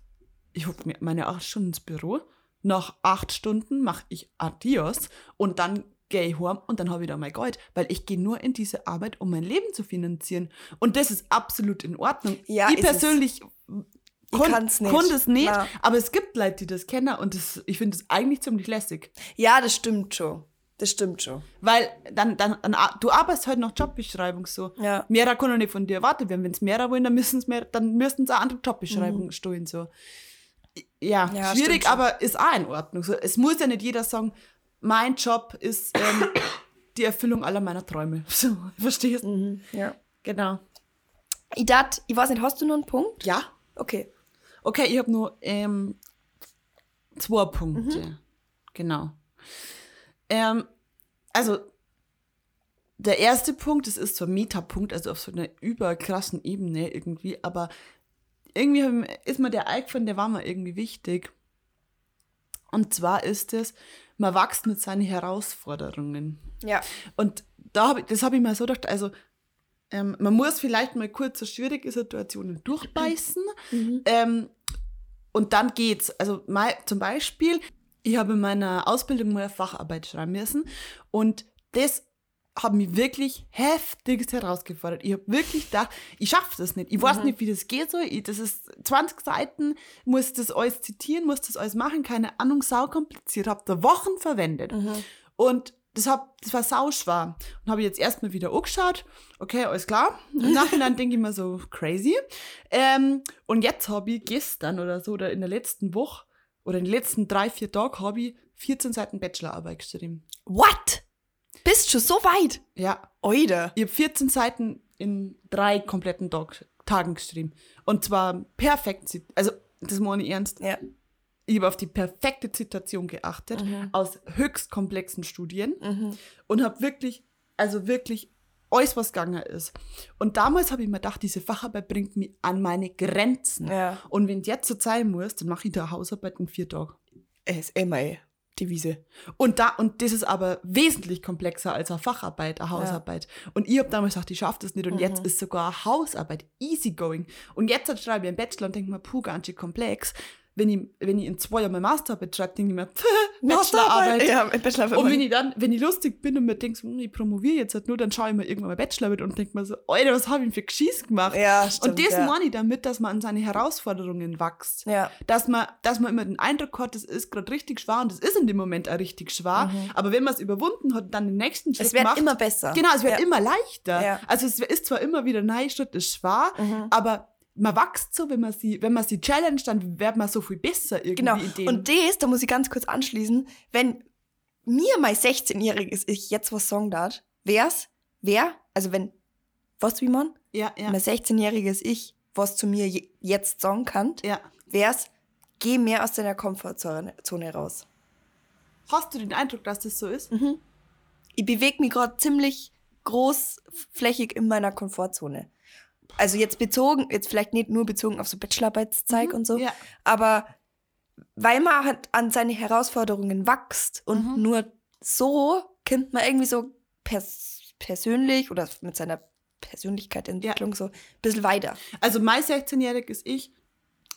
ich hocke mir meine acht Stunden ins Büro, nach acht Stunden mache ich Adios und dann gehe ich heim und dann habe ich da mein Geld, weil ich gehe nur in diese Arbeit, um mein Leben zu finanzieren. Und das ist absolut in Ordnung. Ja, ich es. persönlich Ich kann kann's nicht. kann das nicht, aber es gibt Leute, die das kennen und das, ich finde das eigentlich ziemlich lässig. Ja, das stimmt schon. Das stimmt schon. Weil dann, dann, dann du arbeitest halt nach Jobbeschreibung so. Ja. Mehrer doch nicht von dir erwartet werden. Wenn es mehrer wollen, dann müssen es mehr, dann müssten sie eine andere Jobbeschreibung stehen. So. Ja. Ja, schwierig, aber ist auch in Ordnung. Es muss ja nicht jeder sagen, mein Job ist ähm, die Erfüllung aller meiner Träume. So, verstehst du? Mhm. Ja. Genau. Ich dat, ich weiß nicht, hast du noch einen Punkt? Ja. Okay. Okay, ich habe nur ähm, zwei Punkte. Mhm. Genau. Ähm, also, der erste Punkt, das ist ein Metapunkt, also auf so einer überkrassen Ebene irgendwie, aber irgendwie ist mir der eingefallen, der war mir irgendwie wichtig. Und zwar ist es, man wächst mit seinen Herausforderungen. Ja. Und da hab ich, das habe ich mir so gedacht, also ähm, man muss vielleicht mal kurz so schwierige Situationen durchbeißen ähm, und dann geht's. Also mal, zum Beispiel, ich habe in meiner Ausbildung mal eine Facharbeit schreiben müssen und das hat mich wirklich heftigst herausgefordert. Ich habe wirklich gedacht, ich schaffe das nicht. Ich weiß nicht, wie das geht so. Ich, das ist 20 Seiten, muss das alles zitieren, muss das alles machen, keine Ahnung, sau kompliziert. Habe da Wochen verwendet. Und das, hab, das war sau schwer. Und habe ich jetzt erstmal wieder angeschaut. Okay, alles klar. Im Nachhinein denke ich mir so, crazy. Ähm, und jetzt habe ich gestern oder so, oder in der letzten Woche, oder in den letzten drei, vier Tagen, habe ich 14 Seiten Bachelorarbeit geschrieben. What? Bist schon so weit? Ja, Oide. ich habe 14 Seiten in drei kompletten Tag, Tagen geschrieben. Und zwar perfekt, also das meine ich ernst. Ja. Ich habe auf die perfekte Zitation geachtet, aus höchst komplexen Studien und habe wirklich, also wirklich alles, was gegangen ist. Und damals habe ich mir gedacht, diese Facharbeit bringt mich an meine Grenzen. Ja. Und wenn es jetzt so sein muss, dann mache ich da Hausarbeit in vier Tagen. Es ist immer eh die Wiese. Und, da, und das ist aber wesentlich komplexer als eine Facharbeit, eine Hausarbeit. Und ich habe damals gedacht, ich schaffe das nicht. Und Mhm. jetzt ist sogar eine Hausarbeit easygoing. Und jetzt schreibe ich einen Bachelor und denke mir, puh, ganz schön komplex. Wenn ich, wenn ich in zwei Jahren mein Masterarbeit schreibe, denke ich mir. Bachelorarbeit. Ja, Bachelorarbeit. Und wenn ich dann, wenn ich lustig bin und mir denke, so, hm, ich promoviere jetzt halt nur, dann schaue ich mir irgendwann mal Bachelorarbeit und denke mir so, Alter, was habe ich denn für Geschieß gemacht? ja, stimmt. und das ja. meine ich damit, dass man an seine Herausforderungen wächst. Ja. Dass man, dass man immer den Eindruck hat, das ist gerade richtig schwer und das ist in dem Moment auch richtig schwer. Aber wenn man es überwunden hat und dann den nächsten Schritt Mhm. Es wird macht, immer besser. Genau, es wird Ja. immer leichter. Ja. Also es ist zwar immer wieder, nein, Schritt ist schwer, Mhm. aber man wächst so, wenn man sie, wenn man sie challenge, dann wird man so viel besser irgendwie Genau. Und das, da muss ich ganz kurz anschließen, wenn mir mein 16-jähriges Ich jetzt was sagen darf, wär's, wer, also wenn, was wie man, ja, ja, mein 16-jähriges Ich was zu mir je, jetzt sagen kann, ja. wär's, geh mehr aus deiner Komfortzone Zone raus. Hast du den Eindruck, dass das so ist? Mhm. Ich bewege mich gerade ziemlich großflächig in meiner Komfortzone. Also jetzt bezogen, jetzt vielleicht nicht nur bezogen auf so Bachelorarbeitszeit und so, Ja. aber weil man halt an seine Herausforderungen wächst und Mhm. nur so kommt man irgendwie so pers persönlich oder mit seiner Persönlichkeitsentwicklung so ein bisschen weiter. Also mein 16-jähriges Ich,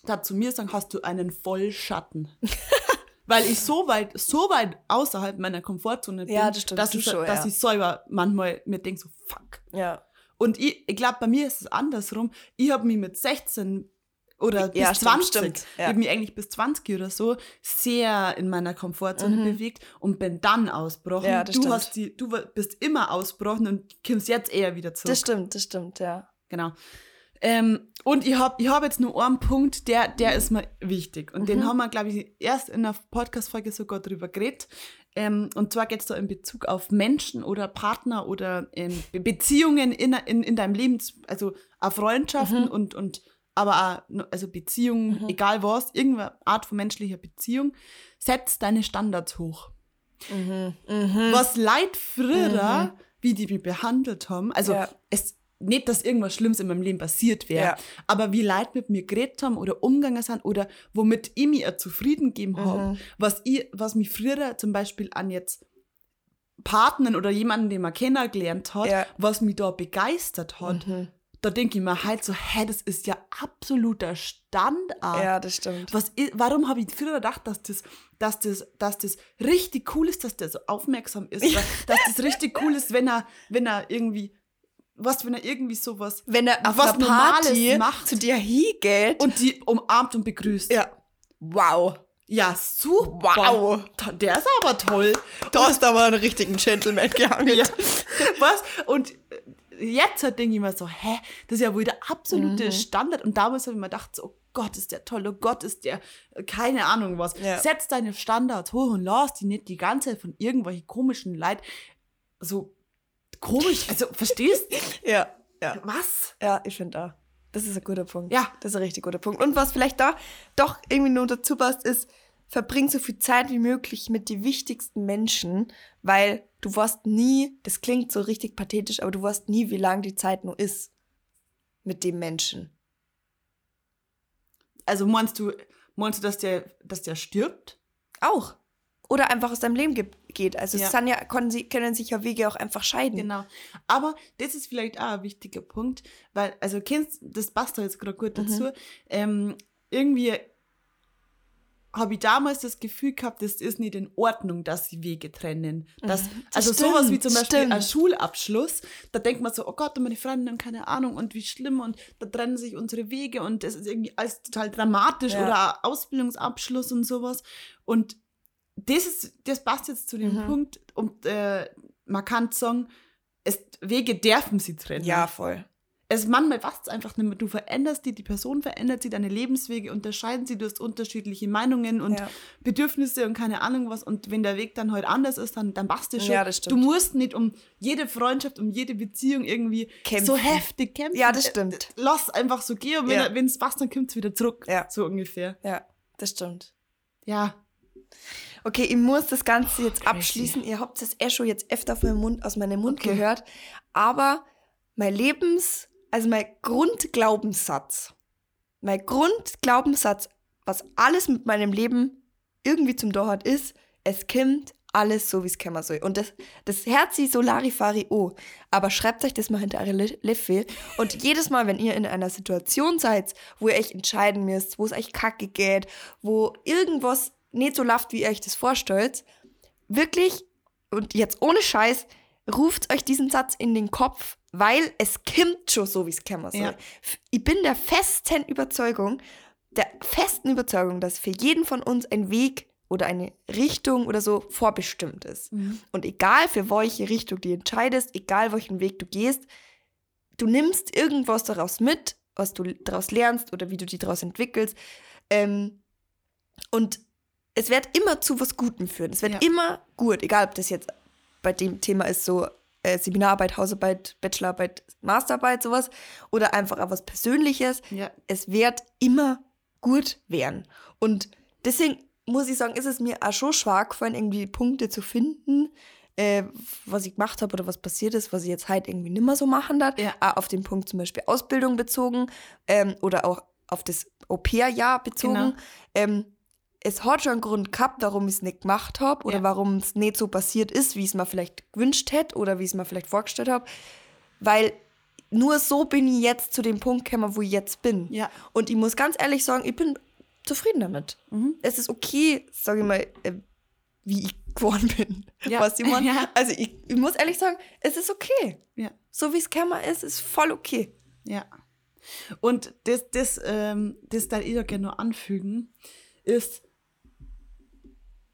da zu mir sagen, hast du einen Vollschatten. Weil ich so weit, so weit außerhalb meiner Komfortzone bin, Ja, das dass, ich, schon, dass ja. ich selber manchmal mir denke, so fuck. Ja. Und ich, ich glaube, bei mir ist es andersrum. Ich habe mich mit 16 oder bis Ja, stimmt, 20, stimmt, ich ja. habe mich eigentlich bis 20 oder so sehr in meiner Komfortzone bewegt und bin dann ausgebrochen. Mhm. Ja, das du stimmt. hast die, du bist immer ausgebrochen und kommst jetzt eher wieder zurück. Das stimmt, das stimmt, ja. Genau. Ähm, und ich habe ich hab jetzt nur einen Punkt, der, der ist mir wichtig. Und Mhm. den haben wir, glaube ich, erst in der Podcast-Folge sogar drüber geredet. Ähm, und zwar geht es da in Bezug auf Menschen oder Partner oder ähm, Be- Beziehungen in, in, in deinem Leben, also auf Freundschaften Mhm. und, und aber auch also Beziehungen, egal was, irgendeine Art von menschlicher Beziehung, setz deine Standards hoch. Mhm. Was leid früher, wie die mich behandelt haben, also Ja. es nicht, dass irgendwas Schlimmes in meinem Leben passiert wäre, Ja. aber wie Leute mit mir geredet haben oder umgegangen sind oder womit ich mir zufrieden gegeben habe, Mhm. was, ich, was mich früher zum Beispiel an jetzt Partnern oder jemanden, den man kennengelernt hat, Ja. was mich da begeistert hat, Mhm. da denke ich mir halt so, hä, das ist ja absoluter Standard. Ja, das stimmt. Was, warum habe ich früher gedacht, dass das, dass, das, dass das richtig cool ist, dass der so aufmerksam ist? Dass das richtig cool ist, wenn er, wenn er irgendwie, was, wenn er irgendwie sowas Wenn er auf was Party Normales macht. zu dir hingeht. und die umarmt und begrüßt. ja. Wow. Ja, super. Wow. Der ist aber toll. Da hast du aber einen richtigen Gentleman gehandelt. Ja. Was? Und jetzt halt denke ich mir so, hä, das ist ja wohl der absolute Mhm. Standard. Und damals habe ich mir gedacht, so, oh Gott, ist der toll, oh Gott, ist der, keine Ahnung was. Ja. Setz deine Standards hoch und lass die nicht die ganze Zeit von irgendwelchen komischen Leid so komisch, also verstehst du? Ja. Ja. Was? Ja, ich finde auch. Das ist ein guter Punkt. Ja. Das ist ein richtig guter Punkt. Und was vielleicht da doch irgendwie nur dazu passt, ist, verbring so viel Zeit wie möglich mit den wichtigsten Menschen, weil du weißt nie, das klingt so richtig pathetisch, aber du weißt nie, wie lang die Zeit nur ist mit dem Menschen. Also meinst du, meinst du, dass der, dass der stirbt? Auch. Oder einfach aus deinem Leben ge geht. Also Ja. es kann ja, können, können sich ja Wege auch einfach scheiden. Genau. Aber das ist vielleicht auch ein wichtiger Punkt, weil, also kennst, das passt da jetzt gerade gut Mhm. dazu. Ähm, irgendwie habe ich damals das Gefühl gehabt, das ist nicht in Ordnung, dass sie Wege trennen. Mhm. Das also sowas wie stimmt, zum Beispiel stimmt. ein Schulabschluss, da denkt man so, oh Gott, und meine Freundin, keine Ahnung, und wie schlimm, und da trennen sich unsere Wege und das ist irgendwie alles total dramatisch Ja. oder Ausbildungsabschluss und sowas. Und das ist, das passt jetzt zu dem Mhm. Punkt, und äh, man kann sagen, es, Wege dürfen sie trennen. Ja, voll. Es manchmal passt es einfach nicht mehr. Du veränderst die, die Person verändert sie, deine Lebenswege unterscheiden sie, du hast unterschiedliche Meinungen und Ja. Bedürfnisse und keine Ahnung was. Und wenn der Weg dann halt anders ist, dann, dann passt es schon. Ja, das stimmt. Du musst nicht um jede Freundschaft, um jede Beziehung irgendwie Kämpfen. so heftig kämpfen. Ja, das Äh, stimmt. Lass einfach so gehen und wenn Ja. wenn es passt, dann kommt es wieder zurück. Ja. So ungefähr. Ja, das stimmt. Ja. Okay, ich muss das Ganze jetzt crazy. abschließen. Ihr habt es eh schon jetzt öfter von meinem Mund, aus meinem Mund Okay. gehört. Aber mein Lebens, also mein Grundglaubenssatz, mein Grundglaubenssatz, was alles mit meinem Leben irgendwie zum Tor hat, ist, es kommt alles so, wie es kommen soll. Und das, das so Larifari oh. Aber schreibt euch das mal hinter eure Löffel. Und jedes Mal, wenn ihr in einer Situation seid, wo ihr euch entscheiden müsst, wo es euch kacke geht, wo irgendwas nicht so läuft, wie ihr euch das vorstellt, wirklich, und jetzt ohne Scheiß, ruft euch diesen Satz in den Kopf, weil es kimmt schon so, wie es kommen soll. Ja. Ich bin der festen Überzeugung, der festen Überzeugung, dass für jeden von uns ein Weg oder eine Richtung oder so vorbestimmt ist. Und egal für welche Richtung du entscheidest, egal welchen Weg du gehst, du nimmst irgendwas daraus mit, was du daraus lernst oder wie du dich daraus entwickelst. Ähm, und es wird immer zu was Gutem führen. Es wird Ja. immer gut, egal ob das jetzt bei dem Thema ist, so äh, Seminararbeit, Hausarbeit, Bachelorarbeit, Masterarbeit, sowas, oder einfach auch was Persönliches. Ja. Es wird immer gut werden. Und deswegen muss ich sagen, ist es mir auch schon schwer gefallen, irgendwie Punkte zu finden, äh, was ich gemacht habe oder was passiert ist, was ich jetzt halt irgendwie nimmer so machen darf. Ja. Auch auf den Punkt zum Beispiel Ausbildung bezogen ähm, oder auch auf das Au-pair-Jahr bezogen. Genau. Ähm, es hat schon einen Grund gehabt, warum ich es nicht gemacht habe oder Ja. warum es nicht so passiert ist, wie ich es mir vielleicht gewünscht hätte oder wie ich es mir vielleicht vorgestellt habe. Weil nur so bin ich jetzt zu dem Punkt gekommen, wo ich jetzt bin. Ja. Und ich muss ganz ehrlich sagen, ich bin zufrieden damit. Mhm. Es ist okay, sage ich mal, äh, wie ich geworden bin. Ja. Was ich mein? Ja. Also ich, ich muss ehrlich sagen, es ist okay. Ja. So wie es gekommen ist, ist voll okay. Ja. Und das, das, ähm, das da ich da gerne noch anfügen, ist,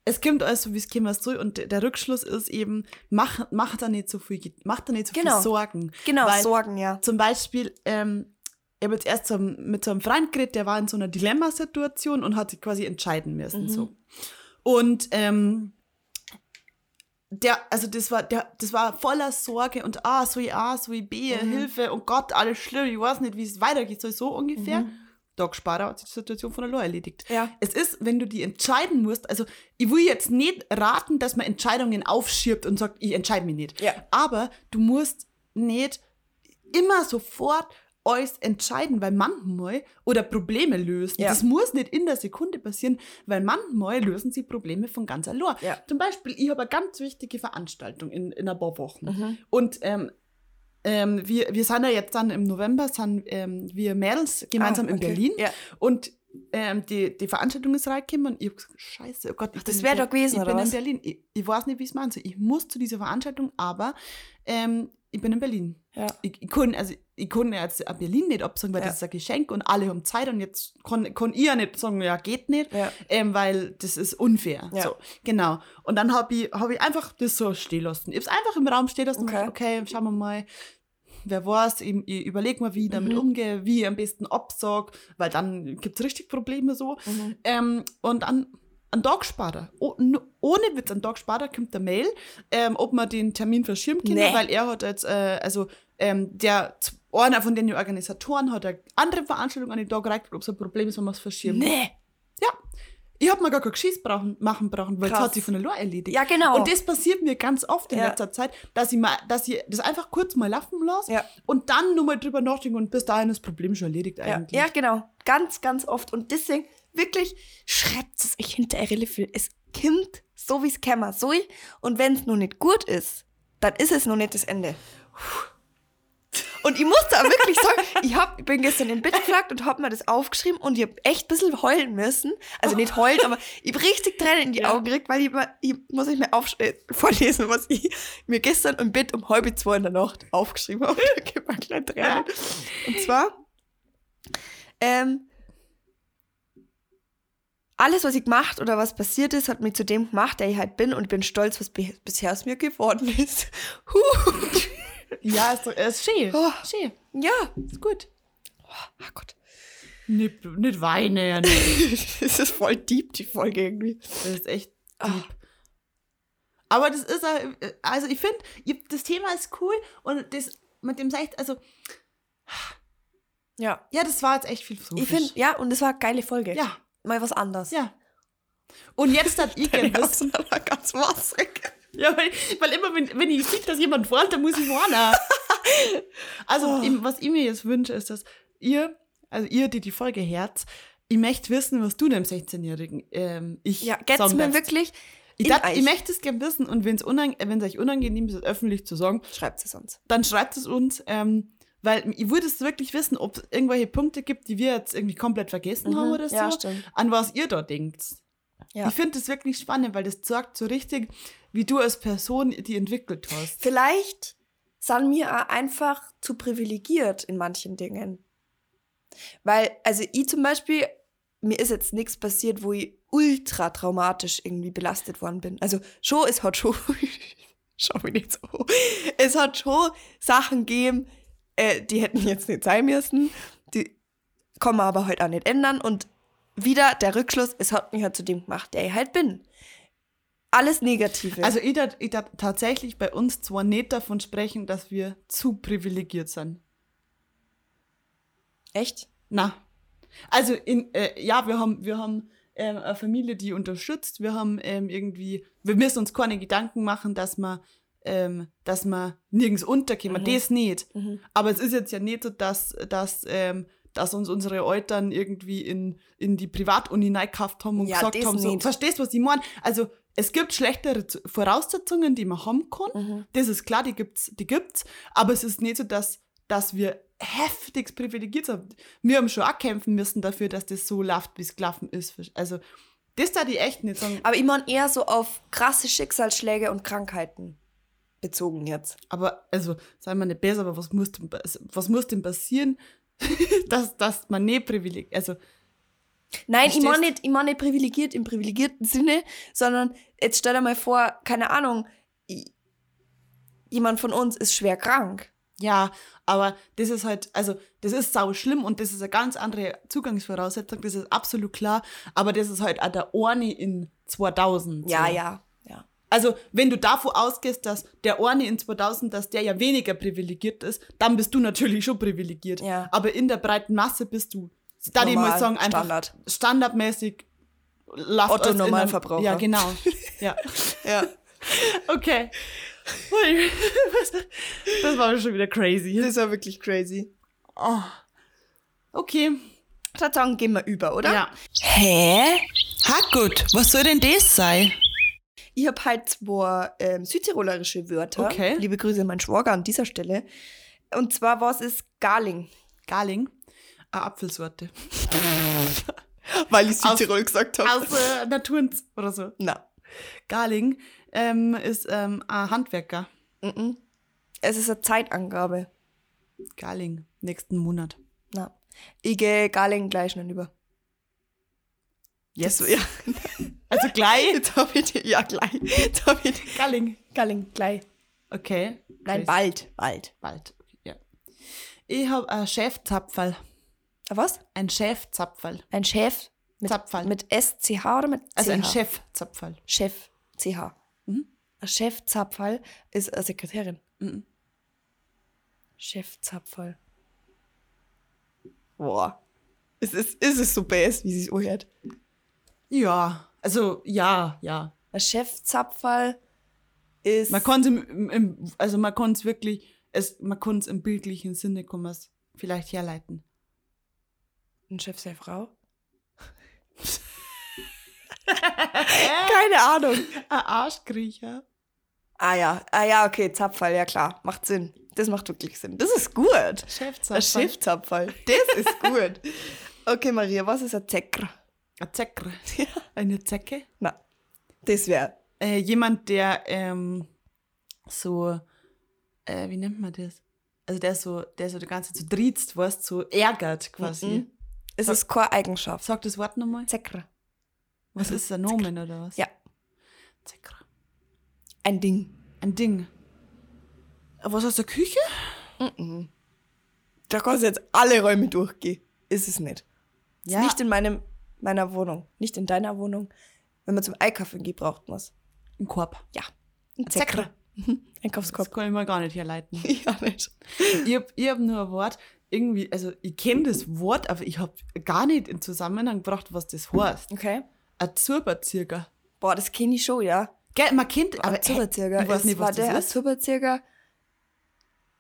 es kommt alles so, wie es kommen soll und der Rückschluss ist eben, mach, mach da nicht so viel, mach da nicht so Genau. viel Sorgen. Genau, Weil Sorgen, ja. Zum Beispiel, ähm, ich habe jetzt erst so, mit so einem Freund geredet, der war in so einer Dilemmasituation und hat sich quasi entscheiden müssen. Mhm. So. Und ähm, der, also das war, der, das war voller Sorge und ah, so ich A, so ich B, Mhm. Hilfe und Gott, alles schlimm, ich weiß nicht, wie es weitergeht, so, so ungefähr. Doc Sparer hat sich die Situation von allein erledigt. Ja. Es ist, wenn du die entscheiden musst, also ich will jetzt nicht raten, dass man Entscheidungen aufschiebt und sagt, ich entscheide mich nicht. Ja. Aber du musst nicht immer sofort alles entscheiden, weil manchmal oder Probleme lösen. Ja. Das muss nicht in der Sekunde passieren, weil manchmal lösen sie Probleme von ganz allein. Ja. Zum Beispiel, ich habe eine ganz wichtige Veranstaltung in, in ein paar Wochen. Mhm. Und ähm, ähm, wir, wir sind ja jetzt dann im November, sind ähm, wir Mädels gemeinsam Ah, in okay. Berlin. Ja. Und ähm, die, die Veranstaltung ist reingekommen und ich hab gesagt, scheiße, oh Gott, ich Ach, das bin wär in da Ber- gewesen, ich bin was? in Berlin. Ich, ich weiß nicht, wie es machen soll. Ich muss zu dieser Veranstaltung, aber ähm, ich bin in Berlin. Ja. Ich, ich kann, also ich kann jetzt auch Berlin nicht absagen, weil Ja. das ist ein Geschenk und alle haben Zeit und jetzt kann, kann ich ja nicht sagen, ja, geht nicht, Ja. ähm, weil das ist unfair. So, genau. Und dann habe ich, hab ich einfach das so stehen lassen. Ich habe es einfach im Raum stehen lassen Okay. und gesagt, okay, schauen wir mal, wer weiß, ich, ich überlege mal, wie ich damit Mhm. umgehe, wie ich am besten absag, weil dann gibt es richtig Probleme so. Mhm. Ähm, und dann ein Tagsparer. N- ohne Witz, ein Tagsparer kommt der Mail, ähm, ob man den Termin verschieben kann, Nee. weil er hat jetzt, äh, also ähm, der einer von den Organisatoren hat eine andere Veranstaltung an den Tag gereicht, ob es ein Problem ist, wenn man es verschieben. Nee. Ja. Ich habe mir gar kein Geschiss brauchen, machen brauchen, weil es Krass. hat sich von der Lore erledigt. Ja, genau. Und das passiert mir ganz oft in Ja. letzter Zeit, dass ich, mal, dass ich das einfach kurz mal laufen lasse Ja. und dann nur mal drüber nachdenke und bis dahin ist das Problem schon erledigt eigentlich. ja, genau. Ganz, ganz oft. Und deswegen, wirklich, schreibt es euch hinter eure Liffel. Es kommt so, wie es kämmer. So. Und wenn es noch nicht gut ist, dann ist es noch nicht das Ende. Und ich muss da wirklich sagen, ich, hab, ich bin gestern im Bett gefragt und habe mir das aufgeschrieben und ich habe echt ein bisschen heulen müssen. Also nicht heulen, aber ich habe richtig Tränen in die Ja. Augen gekriegt, weil ich, ich muss ich mir äh, vorlesen, was ich mir gestern im Bett um halb zwei in der Nacht aufgeschrieben habe. Da gibt mir gleich Tränen. Und zwar, ähm, alles, was ich gemacht oder was passiert ist, hat mich zu dem gemacht, der ich halt bin und ich bin stolz, was bi- bisher aus mir geworden ist. Huh. Ja, ist, doch- ist schön. Oh. Schön. Ja, Ist gut. oh Gott. Nicht, nicht weinen, ja nicht. das ist voll deep, die Folge irgendwie. Das ist echt Ah. deep. Aber das ist, äh, also ich finde, das Thema ist cool und das mit dem echt, also, Ja. ja, das war jetzt echt viel Ich finde, ja, und es war eine geile Folge. Ja, Mal was anderes. ja. Und jetzt hat gern wissen, Das ganz wasserig. Ja, weil, weil immer, wenn, wenn ich sehe, dass jemand wollt, dann muss ich warnen. Also, Oh. was ich mir jetzt wünsche, ist, dass ihr, also ihr, die die Folge herz, ich möchte wissen, was du dem 16-jährigen ähm, ich Ja, geht's mir wirklich, Ich, dat, ich möchte es gerne wissen und wenn es unang euch unangenehm ist, öffentlich zu sagen, Schreibt es uns. dann schreibt es uns, ähm, weil ich würde es wirklich wissen, ob es irgendwelche Punkte gibt, die wir jetzt irgendwie komplett vergessen haben oder so, Mhm. Ja, an was ihr da denkt. Ja. Ich finde das wirklich spannend, weil das sagt so richtig, wie du als Person die entwickelt hast. Vielleicht sind wir einfach zu privilegiert in manchen Dingen. Weil, also ich zum Beispiel, mir ist jetzt nichts passiert, wo ich ultra traumatisch irgendwie belastet worden bin. Also schon, es hat schon, schau mich nicht so, es hat schon Sachen gegeben, äh, die hätten jetzt nicht sein müssen, die kann man aber halt auch nicht ändern und wieder der Rückschluss, es hat mich halt zu dem gemacht, der ich halt bin. Alles Negative. Also ich darf, ich darf tatsächlich bei uns zwar nicht davon sprechen, dass wir zu privilegiert sind. echt? Na. Also in, äh, ja, wir haben, wir haben ähm, eine Familie, die unterstützt. Wir haben ähm, irgendwie, wir müssen uns keine Gedanken machen, dass wir, ähm, dass wir nirgends unterkommen. Das nicht. Aber es ist jetzt ja nicht so, dass, dass, ähm, dass uns unsere Eltern irgendwie in, in die Privatuni reingekauft haben und Ja, gesagt haben, so, verstehst du, was ich meine? Also es gibt schlechtere Voraussetzungen, die man haben kann. Das ist klar, die gibt's, die gibt's. Aber es ist nicht so, dass, dass wir heftigst privilegiert sind. Wir haben schon auch kämpfen müssen dafür, dass das so läuft, wie es gelaufen ist. Also, das da die echt nicht sagen. Aber ich meine eher so auf krasse Schicksalsschläge und Krankheiten bezogen jetzt. Aber, also, sagen wir nicht besser, aber was muss denn, was muss denn passieren, dass, dass man nicht privilegiert, also, Nein, ich meine nicht, ich mein nicht privilegiert im privilegierten Sinne, sondern jetzt stell dir mal vor, keine Ahnung, jemand von uns ist schwer krank. Ja, aber das ist halt, also das ist sau schlimm und das ist eine ganz andere Zugangsvoraussetzung, das ist absolut klar, aber das ist halt auch der eine in 2000. Ja, so. ja, ja. Also, wenn du davon ausgehst, dass der eine in 2000, dass der ja weniger privilegiert ist, dann bist du natürlich schon privilegiert. Ja. Aber in der breiten Masse bist du, da ich Normal, mal sagen, einfach Standard. standardmäßig Otto Normalverbraucher. Ja, genau. Ja. Ja. Okay. Das war schon wieder crazy. Das war wirklich crazy. Okay. Ich würde sagen, gehen wir über, oder? Ja. Hä? Ha gut, was soll denn das sein? Ich habe halt zwei ähm, südtirolerische Wörter. Okay. Liebe Grüße an meinen Schwager an dieser Stelle. Und zwar, was ist Garling? Garling. Eine Apfelsorte. Weil ich Südtirol gesagt Aus äh, Naturens oder so. Na. Garling ähm, ist ähm, ein Handwerker. Mhm. Es ist eine Zeitangabe. Garling. Nächsten Monat. Na. Ich gehe Garling gleich nicht über. Yes. Das, ja. Also gleich. Jetzt hab ich die, ja, gleich. Jetzt hab ich die, Garling. Garling, gleich. Okay. Nein, Crazy. bald, bald. Bald. Ja. Ich habe ein Chefzapferl. Was? Ein Chefzapferl. Ein Chef mit, Zapferl. mit SCH oder mit CH? Also ein Chefzapferl. Chef, CH. Mhm. Ein Chefzapferl ist eine Sekretärin. Mhm. Chefzapferl. Boah. Ist es, ist es so bass, wie sie es anhört? Ja. Also ja, ja. Ein Chefzapferl ist. Man kann es im, im, also man kann es wirklich, es, man kann es im bildlichen Sinne, kann vielleicht herleiten. ein Chef seiner Frau? Keine Ahnung. Ein Arschkriecher. Ah ja, ah ja, okay, Zapferl, ja klar, macht Sinn. Das macht wirklich Sinn. Das ist gut. Ein Chefzapferl. Chefzapferl, das ist gut. Okay, Maria, was ist ein Zekra? Ein Zecker. Ja. Eine Zecke. Na, das wäre Äh, jemand, der ähm, so, äh, wie nennt man das? Also der so, der so die ganze Zeit so driezt, weißt so ärgert quasi. Mhm. Es ist keine Eigenschaft. Sag das Wort nochmal. Zekra. Was ist ein Nomen oder was? Ja, Zecker. ein Ding. Ein Ding. Was aus der Küche? Da kannst du jetzt alle Räume durchgehen. Ist es nicht. Ist Ja. Nicht in meinem, meiner Wohnung. Nicht in deiner Wohnung. Wenn man zum Einkaufen geht, braucht man es. Ein Korb. Ja. Ein. Zekra. Mhm. Das Einkaufskorb. kann ich mal gar nicht herleiten. Ja, nicht. ich hab, ich hab nur ein Wort, irgendwie, also ich kenne das Wort, aber ich hab gar nicht in Zusammenhang gebracht, was das heißt. Okay. Ein Zuberzirger. Boah, das kenne ich schon, ja. Gell, man kennt, aber Zuberzirger. ich weiß ist, nicht, was warte, das ein ist. Zuberzirger.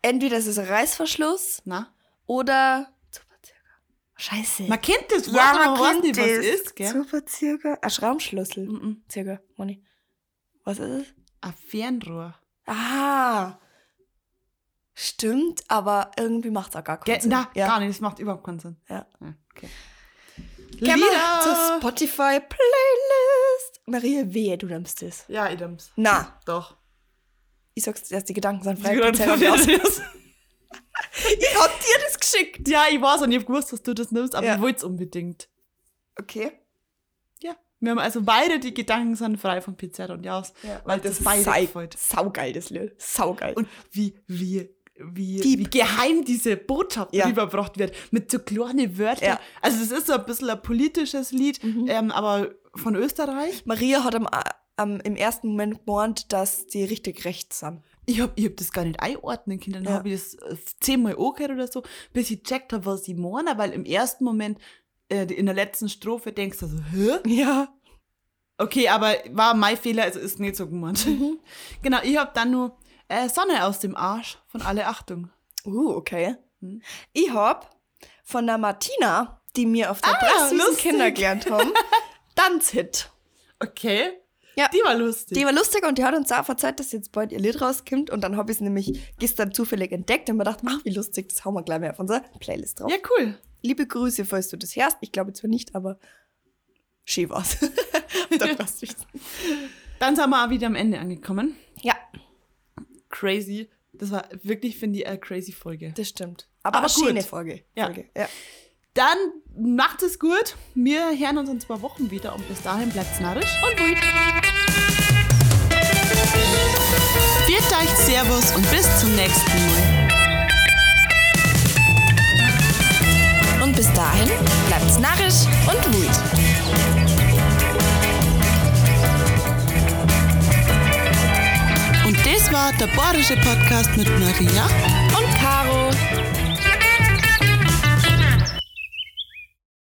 Entweder ist es ein Reißverschluss Na? oder. Scheiße. Man kennt das Wort, ja, aber man weiß kennt nicht, was das. es ist, gell? Zuberzirger. Ein Schraubenschlüssel. Mhm. Zirger, Moni. Was ist es? Ein Fernrohr. Ah. Stimmt, aber irgendwie macht es auch gar keinen Ge Sinn. na, ja. gar nicht, das macht überhaupt keinen Sinn. Ja. okay. Gehen wir zur Spotify Playlist. Maria, wehe, du nimmst das. Ja, ich nimm's. Na, Doch. ich sag's dir erst, die Gedanken sind frei. Die aus. verwirrt. Ich hab dir das geschickt. Ja, ich weiß und ich hab gewusst, dass du das nimmst, aber Ja. ich wollte es unbedingt. Okay. Ja. Wir haben also beide die Gedanken sind frei von Pizza und Jaus, weil das, beide sei, gefällt. saugeil, das Lied. Saugeil. Und wie, wie, wie, Deep. wie geheim diese Botschaft Ja. rübergebracht wird, mit so kleinen Wörtern. Ja. Mhm. Also es ist so ein bisschen ein politisches Lied, ähm, aber von Österreich. Maria hat am, am, im ersten Moment gemeint, dass die richtig rechts sind. Ich hab, ich hab das gar nicht einordnen können. Dann Ja. habe ich das äh, zehnmal angehört oder so, bis ich checkt habe, was ich meine, weil im ersten Moment äh, in der letzten Strophe denkst du so, hä? Ja. Okay, aber war mein Fehler, also ist nicht so gemeint. Mhm. Genau, ich hab dann nur äh, Sonne aus dem Arsch von alle Achtung. Uh, okay. Hm. Ich hab von der Martina, die mir auf der Ah, Presswiesen lustig. kennengelernt haben, Tanzhit. Okay. Ja. Die war lustig. Die war lustig und die hat uns auch verzeiht, dass jetzt bald ihr Lied rauskommt. Und dann habe ich es nämlich gestern zufällig entdeckt und mir gedacht, ach, wie lustig, das hauen wir gleich mal auf unsere Playlist drauf. ja, cool. Liebe Grüße, falls du das hörst. Ich glaube zwar nicht, aber schön war's. dann passt nichts. Dann sind wir auch wieder am Ende angekommen. Ja, Crazy. Das war wirklich, finde ich, eine crazy Folge. das stimmt. Aber, Aber eine schöne Folge. Ja. Folge. ja. Dann macht es gut. Wir hören uns in zwei Wochen wieder und bis dahin bleibt's narrisch. Und gut. Viert euch Servus und bis zum nächsten Mal. Und bis dahin bleibt's narrisch und. Und das war der Bayerische Podcast mit Maria